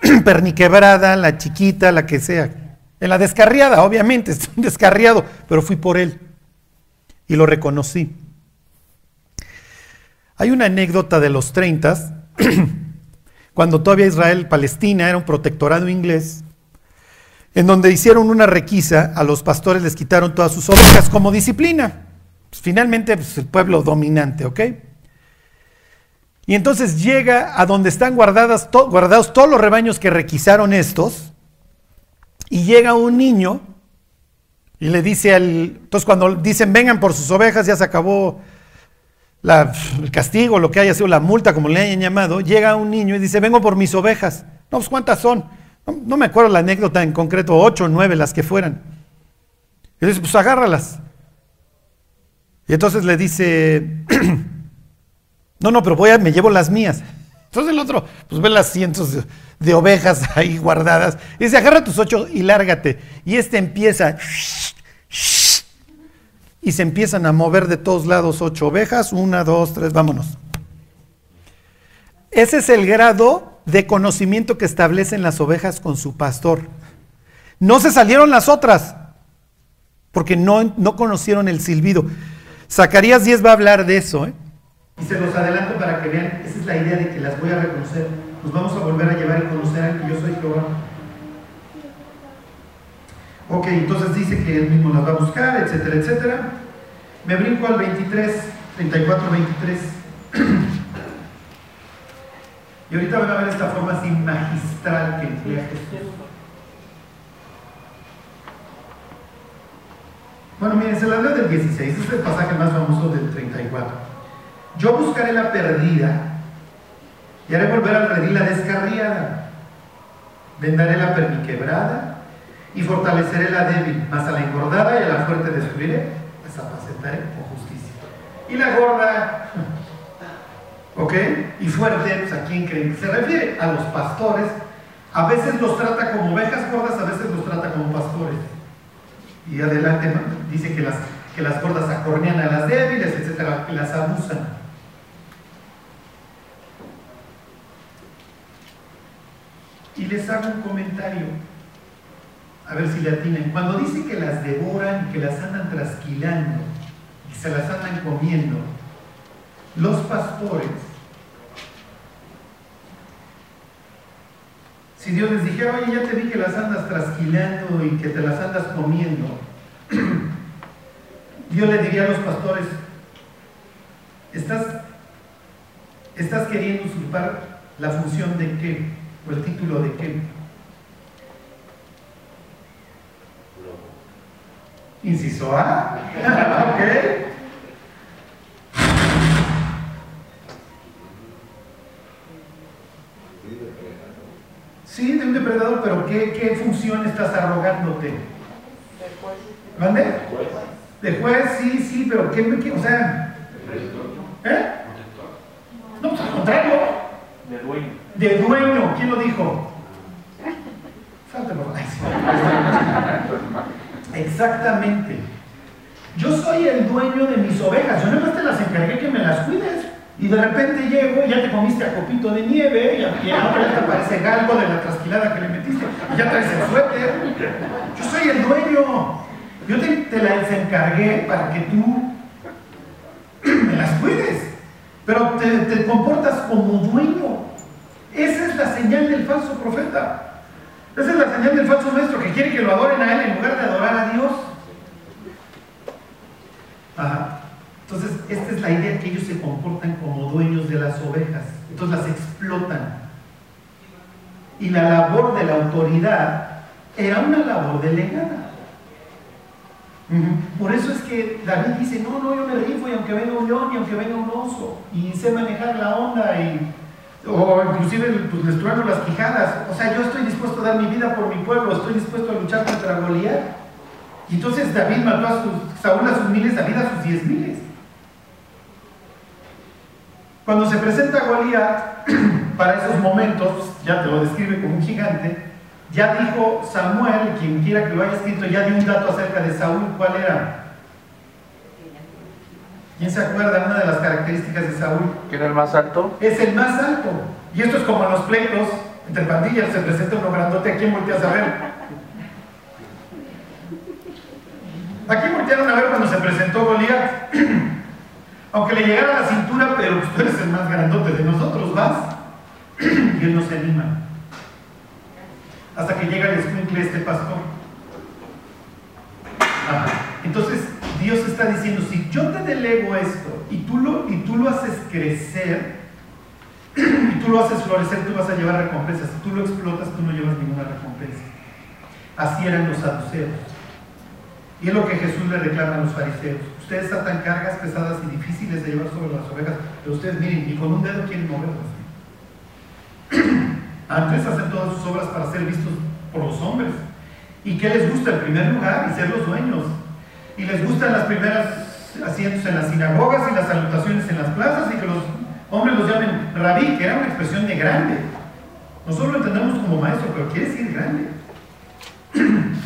perniquebrada, la chiquita, la que sea? En la descarriada, obviamente, es descarriado, pero fui por él y lo reconocí. Hay una anécdota de los 30, cuando todavía Israel, Palestina, era un protectorado inglés, en donde hicieron una requisa, a los pastores les quitaron todas sus ovejas como disciplina. Pues, finalmente, pues, el pueblo dominante, ¿ok? Y entonces llega a donde están guardados todos los rebaños que requisaron estos, y llega un niño y le dice al... Entonces cuando dicen vengan por sus ovejas, ya se acabó el castigo, lo que haya sido la multa, como le hayan llamado, llega un niño y dice, vengo por mis ovejas. No, pues ¿cuántas son? No, me acuerdo la anécdota en concreto, ocho o nueve las que fueran. Y dice, pues agárralas. Y entonces le dice, no, no, pero voy a, me llevo las mías. Entonces el otro, pues ve las cientos de, ovejas ahí guardadas. Y dice, agarra tus ocho y lárgate. Y este empieza, y se empiezan a mover de todos lados ocho ovejas. Una, dos, tres, vámonos. Ese es el grado de conocimiento que establecen las ovejas con su pastor. No se salieron las otras, porque no, no conocieron el silbido. Zacarías 10 va a hablar de eso. ¿eh? Y se los adelanto para que vean, esa es la idea de que las voy a reconocer. Nos vamos a volver a llevar y conocer que yo soy Jehová. Ok, entonces dice que él mismo las va a buscar, etcétera, etcétera. Me brinco al 23, 34, 23. y ahorita van a ver esta forma así magistral que emplea Jesús. Bueno, miren, se la leo del 16, este es el pasaje más famoso del 34. Yo buscaré la perdida y haré volver al redil la descarriada. Vendaré la perniquebrada y fortaleceré la débil, mas a la engordada y a la fuerte destruiré, desapacentaré con justicia. Y la gorda, ¿ok? Y fuerte, pues, ¿a quién creen? Se refiere a los pastores. A veces los trata como ovejas gordas, a veces los trata como pastores. Y adelante dice que las, que las gordas acornean a las débiles, etcétera, que las abusan. Y les hago un comentario, a ver si le atinan. Cuando dice que las devoran que las andan trasquilando y se las andan comiendo, los pastores Si Dios les dijera, oye, ya te vi que las andas trasquilando y que te las andas comiendo, yo le diría a los pastores, ¿estás, estás queriendo usurpar la función de qué? ¿O el título de qué? Inciso A. ok. Sí, de un depredador, pero ¿qué, qué función estás arrogándote? ¿Mande? De juez, sí, sí, pero ¿qué, qué o sea? ¿Eh? No, pues al contrario. De dueño. De dueño, ¿quién lo dijo? Exactamente. Yo soy el dueño de mis ovejas. Yo nada más te las encargué que me las cuides. Y de repente llego y ya te comiste a copito de nieve y a- te aparece galgo de la trasquilada que le metiste. Y ya traes el suéter. Yo soy el dueño. Yo te, te las encargué para que tú me las cuides. Pero te, comportas como dueño. Esa es la señal del falso profeta. Esa es la señal del falso maestro que quiere que lo adoren a él en lugar de adorar a Dios. Entonces, esta es la idea que ellos se comportan como dueños de las ovejas. Entonces las explotan. Y la labor de la autoridad era una labor delegada. Por eso es que David dice, no, no, yo me rifo y aunque venga un león y aunque venga un oso, y sé manejar la onda y o inclusive pues, las quijadas. O sea, yo estoy dispuesto a dar mi vida por mi pueblo, estoy dispuesto a luchar contra Goliat. Y entonces David mató a sus, Saúl a sus miles, David a sus diez miles. Cuando se presenta Goliat, para esos momentos, ya te lo describe como un gigante, ya dijo Samuel, quien quiera que lo haya escrito, ya dio un dato acerca de Saúl, ¿cuál era? ¿Quién se acuerda? Una de las características de Saúl ¿Quién era el más alto? es el más alto. Y esto es como en los pleitos entre pandillas, se presenta uno grandote, ¿a quién volteas a ver? ¿A quién voltearon a ver cuando se presentó Goliat? Aunque le llegara a la cintura, pero tú eres el más grandote de nosotros, vas. y él no se anima. Hasta que llega el escuincle este pastor. Entonces, Dios está diciendo, si yo te delego esto y tú lo, y tú lo haces crecer, y tú lo haces florecer, tú vas a llevar recompensas. Si tú lo explotas, tú no llevas ninguna recompensa. Así eran los saduceos. Y es lo que Jesús le reclama a los fariseos. Ustedes atan cargas pesadas y difíciles de llevar sobre las ovejas, pero ustedes miren, ni con un dedo quieren moverlas. Antes hacen todas sus obras para ser vistos por los hombres. ¿Y qué les gusta? En primer lugar, y ser los dueños. Y les gustan las primeras asientos en las sinagogas y las salutaciones en las plazas y que los hombres los llamen rabí, que era una expresión de grande. Nosotros lo entendemos como maestro, pero quiere decir grande.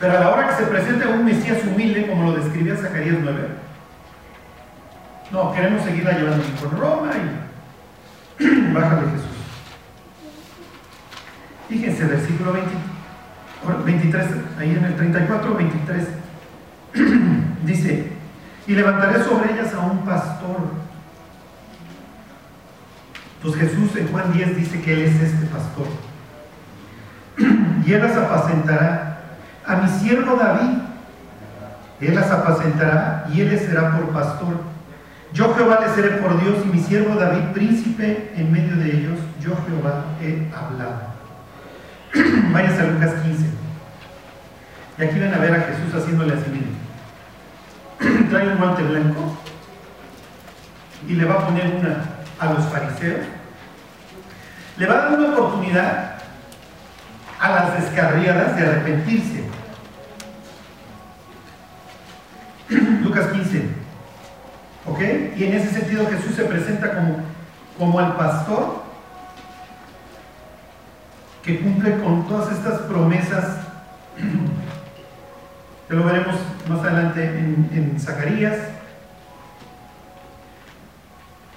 Pero a la hora que se presenta un Mesías humilde, como lo describía Zacarías 9, no, queremos seguirla llevando con Roma y bájale Jesús. Fíjense, versículo 20, 23, ahí en el 34, 23, dice, y levantaré sobre ellas a un pastor. Pues Jesús en Juan 10 dice que Él es este pastor. Y Él las apacentará a mi siervo David. Él las apacentará y Él les será por pastor. Yo Jehová les seré por Dios y mi siervo David príncipe en medio de ellos. Yo Jehová he hablado. Váyanse a Lucas 15. Y aquí van a ver a Jesús haciéndole así, miren. Trae un guante blanco y le va a poner una a los fariseos. Le va a dar una oportunidad a las descarriadas de arrepentirse. Lucas 15. ¿Ok? Y en ese sentido Jesús se presenta como, como el pastor que cumple con todas estas promesas que lo veremos más adelante en, Zacarías.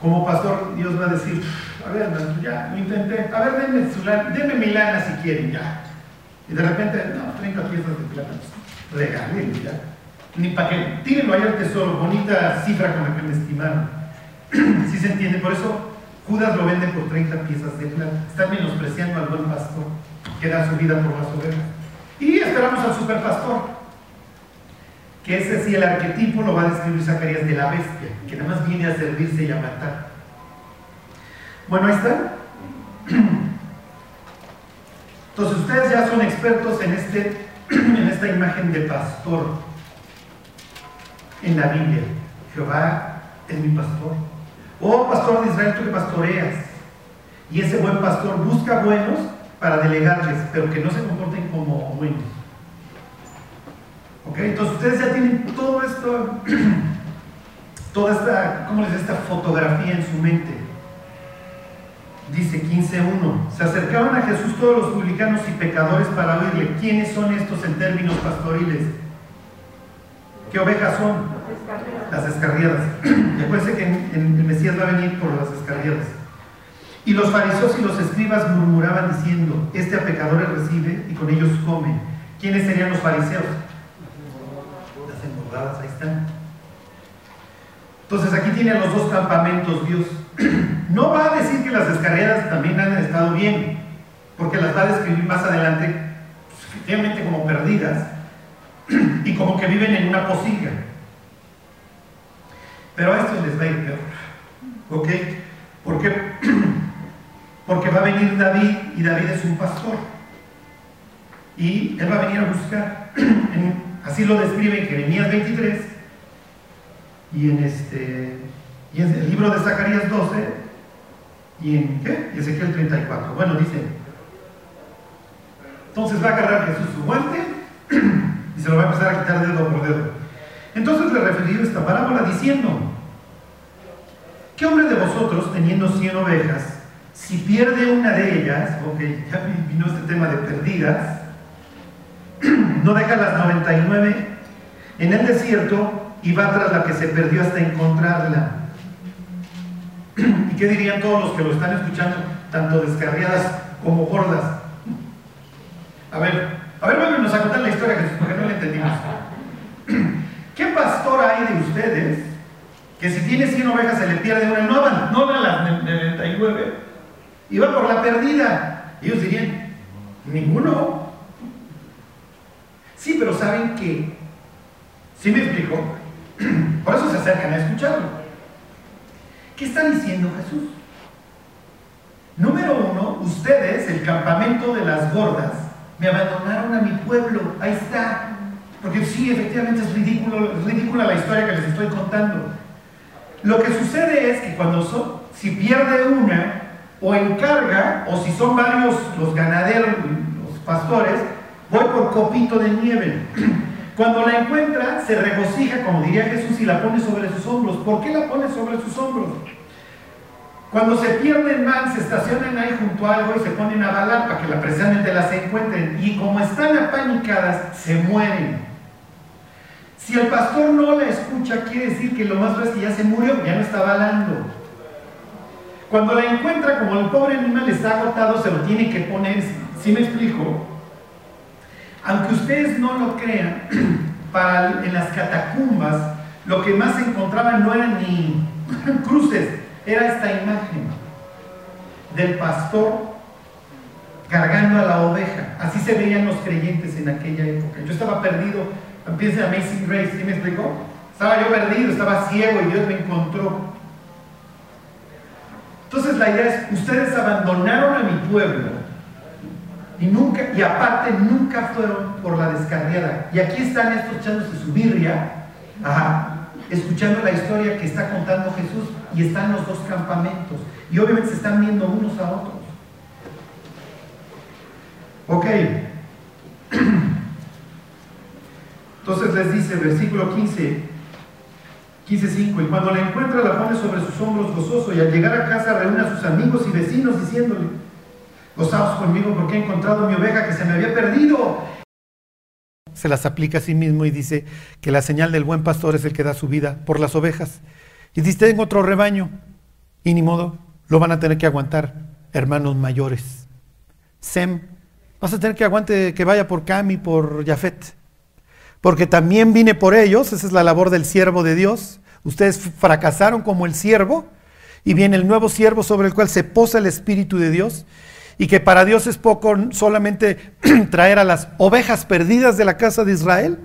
Como pastor, Dios va a decir, a ver, ya lo intenté, a ver, denme, su lana, denme mi lana si quieren, ya. Y de repente, no, 30 piezas de plata, pues, regálenlo ya. Ni para que, tírenlo ahí al tesoro, bonita cifra con la que me estimaron. si se entiende, por eso Judas lo vende por 30 piezas de plata. Están menospreciando al buen pastor que da su vida por las ovejas. Y esperamos al superpastor, que ese sí el arquetipo lo va a describir Zacarías de la bestia, que nada más viene a servirse y a matar. Bueno, ahí está. Entonces ustedes ya son expertos en, este, en esta imagen de pastor en la Biblia. Jehová es mi pastor. Oh pastor de Israel, tú que pastoreas. Y ese buen pastor busca buenos para delegarles, pero que no se comporten como buenos. ¿Ok? Entonces ustedes ya tienen todo esto, toda esta, ¿cómo les dice? Esta fotografía en su mente. Dice 15.1, se acercaban a Jesús todos los publicanos y pecadores para oírle. ¿Quiénes son estos en términos pastoriles? ¿Qué ovejas son? Las descarriadas. Y acuérdense que el Mesías va a venir por las descarriadas. Y los fariseos y los escribas murmuraban diciendo, este a pecadores recibe y con ellos come. ¿Quiénes serían los fariseos? Las engordadas, ahí están. Entonces aquí tienen los dos campamentos Dios. No va a decir que las descarriadas también han estado bien, porque las va a describir más adelante, pues, efectivamente como perdidas, y como que viven en una posiga. Pero a estos les va a ir peor. ¿Ok? ¿Por qué? Porque va a venir David y David es un pastor. Y él va a venir a buscar. Así lo describe en Jeremías 23 y en este y en el libro de Zacarías 12 y en ¿qué? Ezequiel 34. Bueno, dice. Entonces va a agarrar Jesús su guante y se lo va a empezar a quitar dedo por dedo. Entonces le refirió esta parábola diciendo, ¿qué hombre de vosotros, teniendo 100 ovejas, si pierde una de ellas, ok, ya vino este tema de perdidas, no deja las 99 en el desierto y va tras la que se perdió hasta encontrarla? ¿Y qué dirían todos los que lo están escuchando, tanto descarriadas como gordas? A ver, a ver, vámonos a contar la historia, Jesús, porque no la entendimos. ¿Qué pastor hay de ustedes que si tiene 100 ovejas se le pierde una? Van, no van las 99 y va por la perdida. Ellos dirían, ninguno. Sí, pero saben que, ¿sí me explico? Por eso se acercan a escucharlo. ¿Qué está diciendo Jesús? Número uno, ustedes, el campamento de las gordas, me abandonaron a mi pueblo. Ahí está. Porque sí, efectivamente es ridículo, es ridícula la historia que les estoy contando. Lo que sucede es que cuando si pierde una, o encarga, o si son varios los ganaderos, los pastores, voy por copito de nieve. Cuando la encuentra, se regocija, como diría Jesús, y la pone sobre sus hombros. ¿Por qué la pone sobre sus hombros? Cuando se pierden más, se estacionan ahí junto a algo y se ponen a balar para que la, precisamente las encuentren. Y como están apanicadas, se mueren. Si el pastor no la escucha, quiere decir que lo más es que ya se murió, ya no está balando. Cuando la encuentra, como el pobre animal está agotado, se lo tiene que poner. ¿Sí me explico? Aunque ustedes no lo crean, en las catacumbas lo que más se encontraban no eran ni cruces, era esta imagen del pastor cargando a la oveja. Así se veían los creyentes en aquella época. Yo estaba perdido, empieza Amazing Grace, ¿sí me explicó? Estaba yo perdido, estaba ciego y Dios me encontró. Entonces la idea es, ustedes abandonaron a mi pueblo y nunca, y aparte nunca fueron por la descarriada. Y aquí están estos echándose su birria, escuchando la historia que está contando Jesús y están los dos campamentos. Y obviamente se están viendo unos a otros. Ok. Entonces les dice, versículo 15, 15.5, y cuando la encuentra la pone sobre sus hombros gozoso y al llegar a casa reúne a sus amigos y vecinos diciéndole, gozaos conmigo porque he encontrado mi oveja que se me había perdido. Se las aplica a sí mismo y dice que la señal del buen pastor es el que da su vida por las ovejas. Y dice, tengo otro rebaño. Y ni modo, lo van a tener que aguantar hermanos mayores. Sem, vas a tener que aguante que vaya por Cam y por Jafet. Porque también vine por ellos, esa es la labor del siervo de Dios. Ustedes fracasaron como el siervo y viene el nuevo siervo sobre el cual se posa el Espíritu de Dios y que para Dios es poco solamente traer a las ovejas perdidas de la casa de Israel,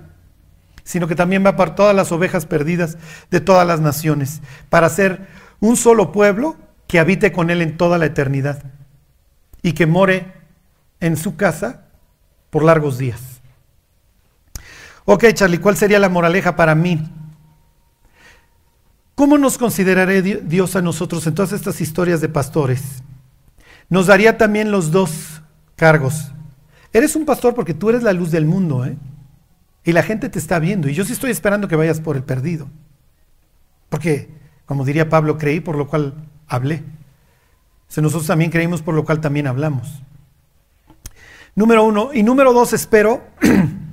sino que también va para todas las ovejas perdidas de todas las naciones, para ser un solo pueblo que habite con Él en toda la eternidad y que more en su casa por largos días. Ok, Charlie, ¿cuál sería la moraleja para mí? ¿Cómo nos consideraré Dios a nosotros en todas estas historias de pastores? Nos daría también los dos cargos. Eres un pastor porque tú eres la luz del mundo, ¿eh? Y la gente te está viendo. Y yo sí estoy esperando que vayas por el perdido. Porque, como diría Pablo, creí por lo cual hablé. Si nosotros también creímos por lo cual también hablamos. Número uno. Y número dos, espero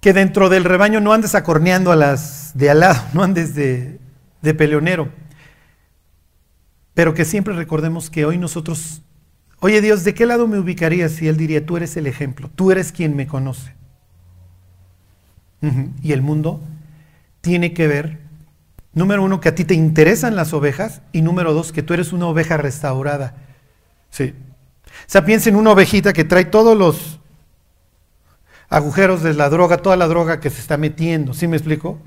que dentro del rebaño no andes acorneando a las de al lado, no andes de, de peleonero. Pero que siempre recordemos que hoy nosotros, oye Dios, ¿de qué lado me ubicarías? si Él diría, tú eres el ejemplo, tú eres quien me conoce. Y el mundo tiene que ver, número uno, que a ti te interesan las ovejas y número dos, que tú eres una oveja restaurada. Sí. O sea, piensa en una ovejita que trae todos los agujeros de la droga, toda la droga que se está metiendo, ¿sí me explico?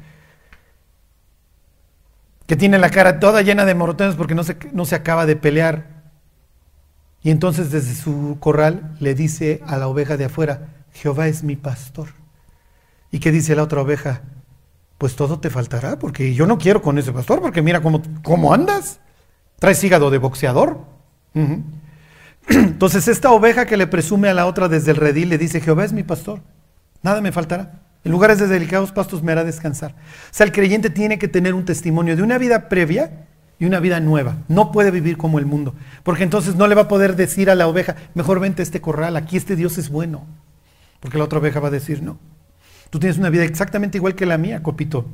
Que tiene la cara toda llena de moretones porque no se, no se acaba de pelear. Y entonces desde su corral le dice a la oveja de afuera, Jehová es mi pastor. ¿Y qué dice la otra oveja? Pues todo te faltará, porque yo no quiero con ese pastor, porque mira cómo, cómo andas. Traes hígado de boxeador. Entonces esta oveja que le presume a la otra desde el redil le dice, Jehová es mi pastor, nada me faltará. En lugares de delicados pastos me hará descansar. O sea, el creyente tiene que tener un testimonio de una vida previa y una vida nueva. No puede vivir como el mundo, porque entonces no le va a poder decir a la oveja, mejor vente a este corral, aquí este Dios es bueno. Porque la otra oveja va a decir, no, tú tienes una vida exactamente igual que la mía, copito.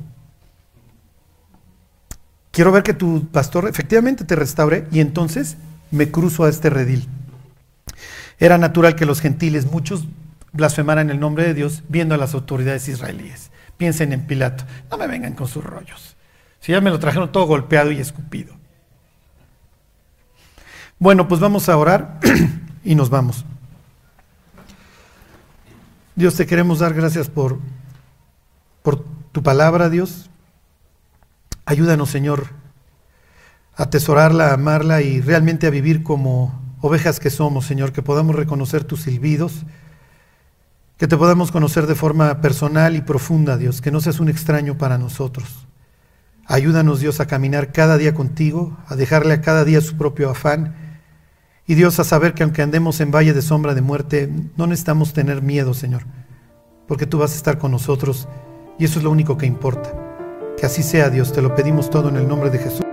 Quiero ver que tu pastor efectivamente te restaure y entonces me cruzo a este redil. Era natural que los gentiles, muchos, blasfemaran el nombre de Dios viendo a las autoridades israelíes. Piensen en Pilato. No me vengan con sus rollos. Si ya me lo trajeron todo golpeado y escupido. Bueno, pues vamos a orar y nos vamos. Dios, te queremos dar gracias por, por tu palabra, Dios. Ayúdanos, Señor, a atesorarla, a amarla y realmente a vivir como ovejas que somos, Señor, que podamos reconocer tus silbidos, que te podamos conocer de forma personal y profunda, Dios, que no seas un extraño para nosotros. Ayúdanos, Dios, a caminar cada día contigo, a dejarle a cada día su propio afán. Y Dios, a saber que aunque andemos en valle de sombra de muerte, no necesitamos tener miedo, Señor, porque tú vas a estar con nosotros y eso es lo único que importa. Que así sea, Dios, te lo pedimos todo en el nombre de Jesús.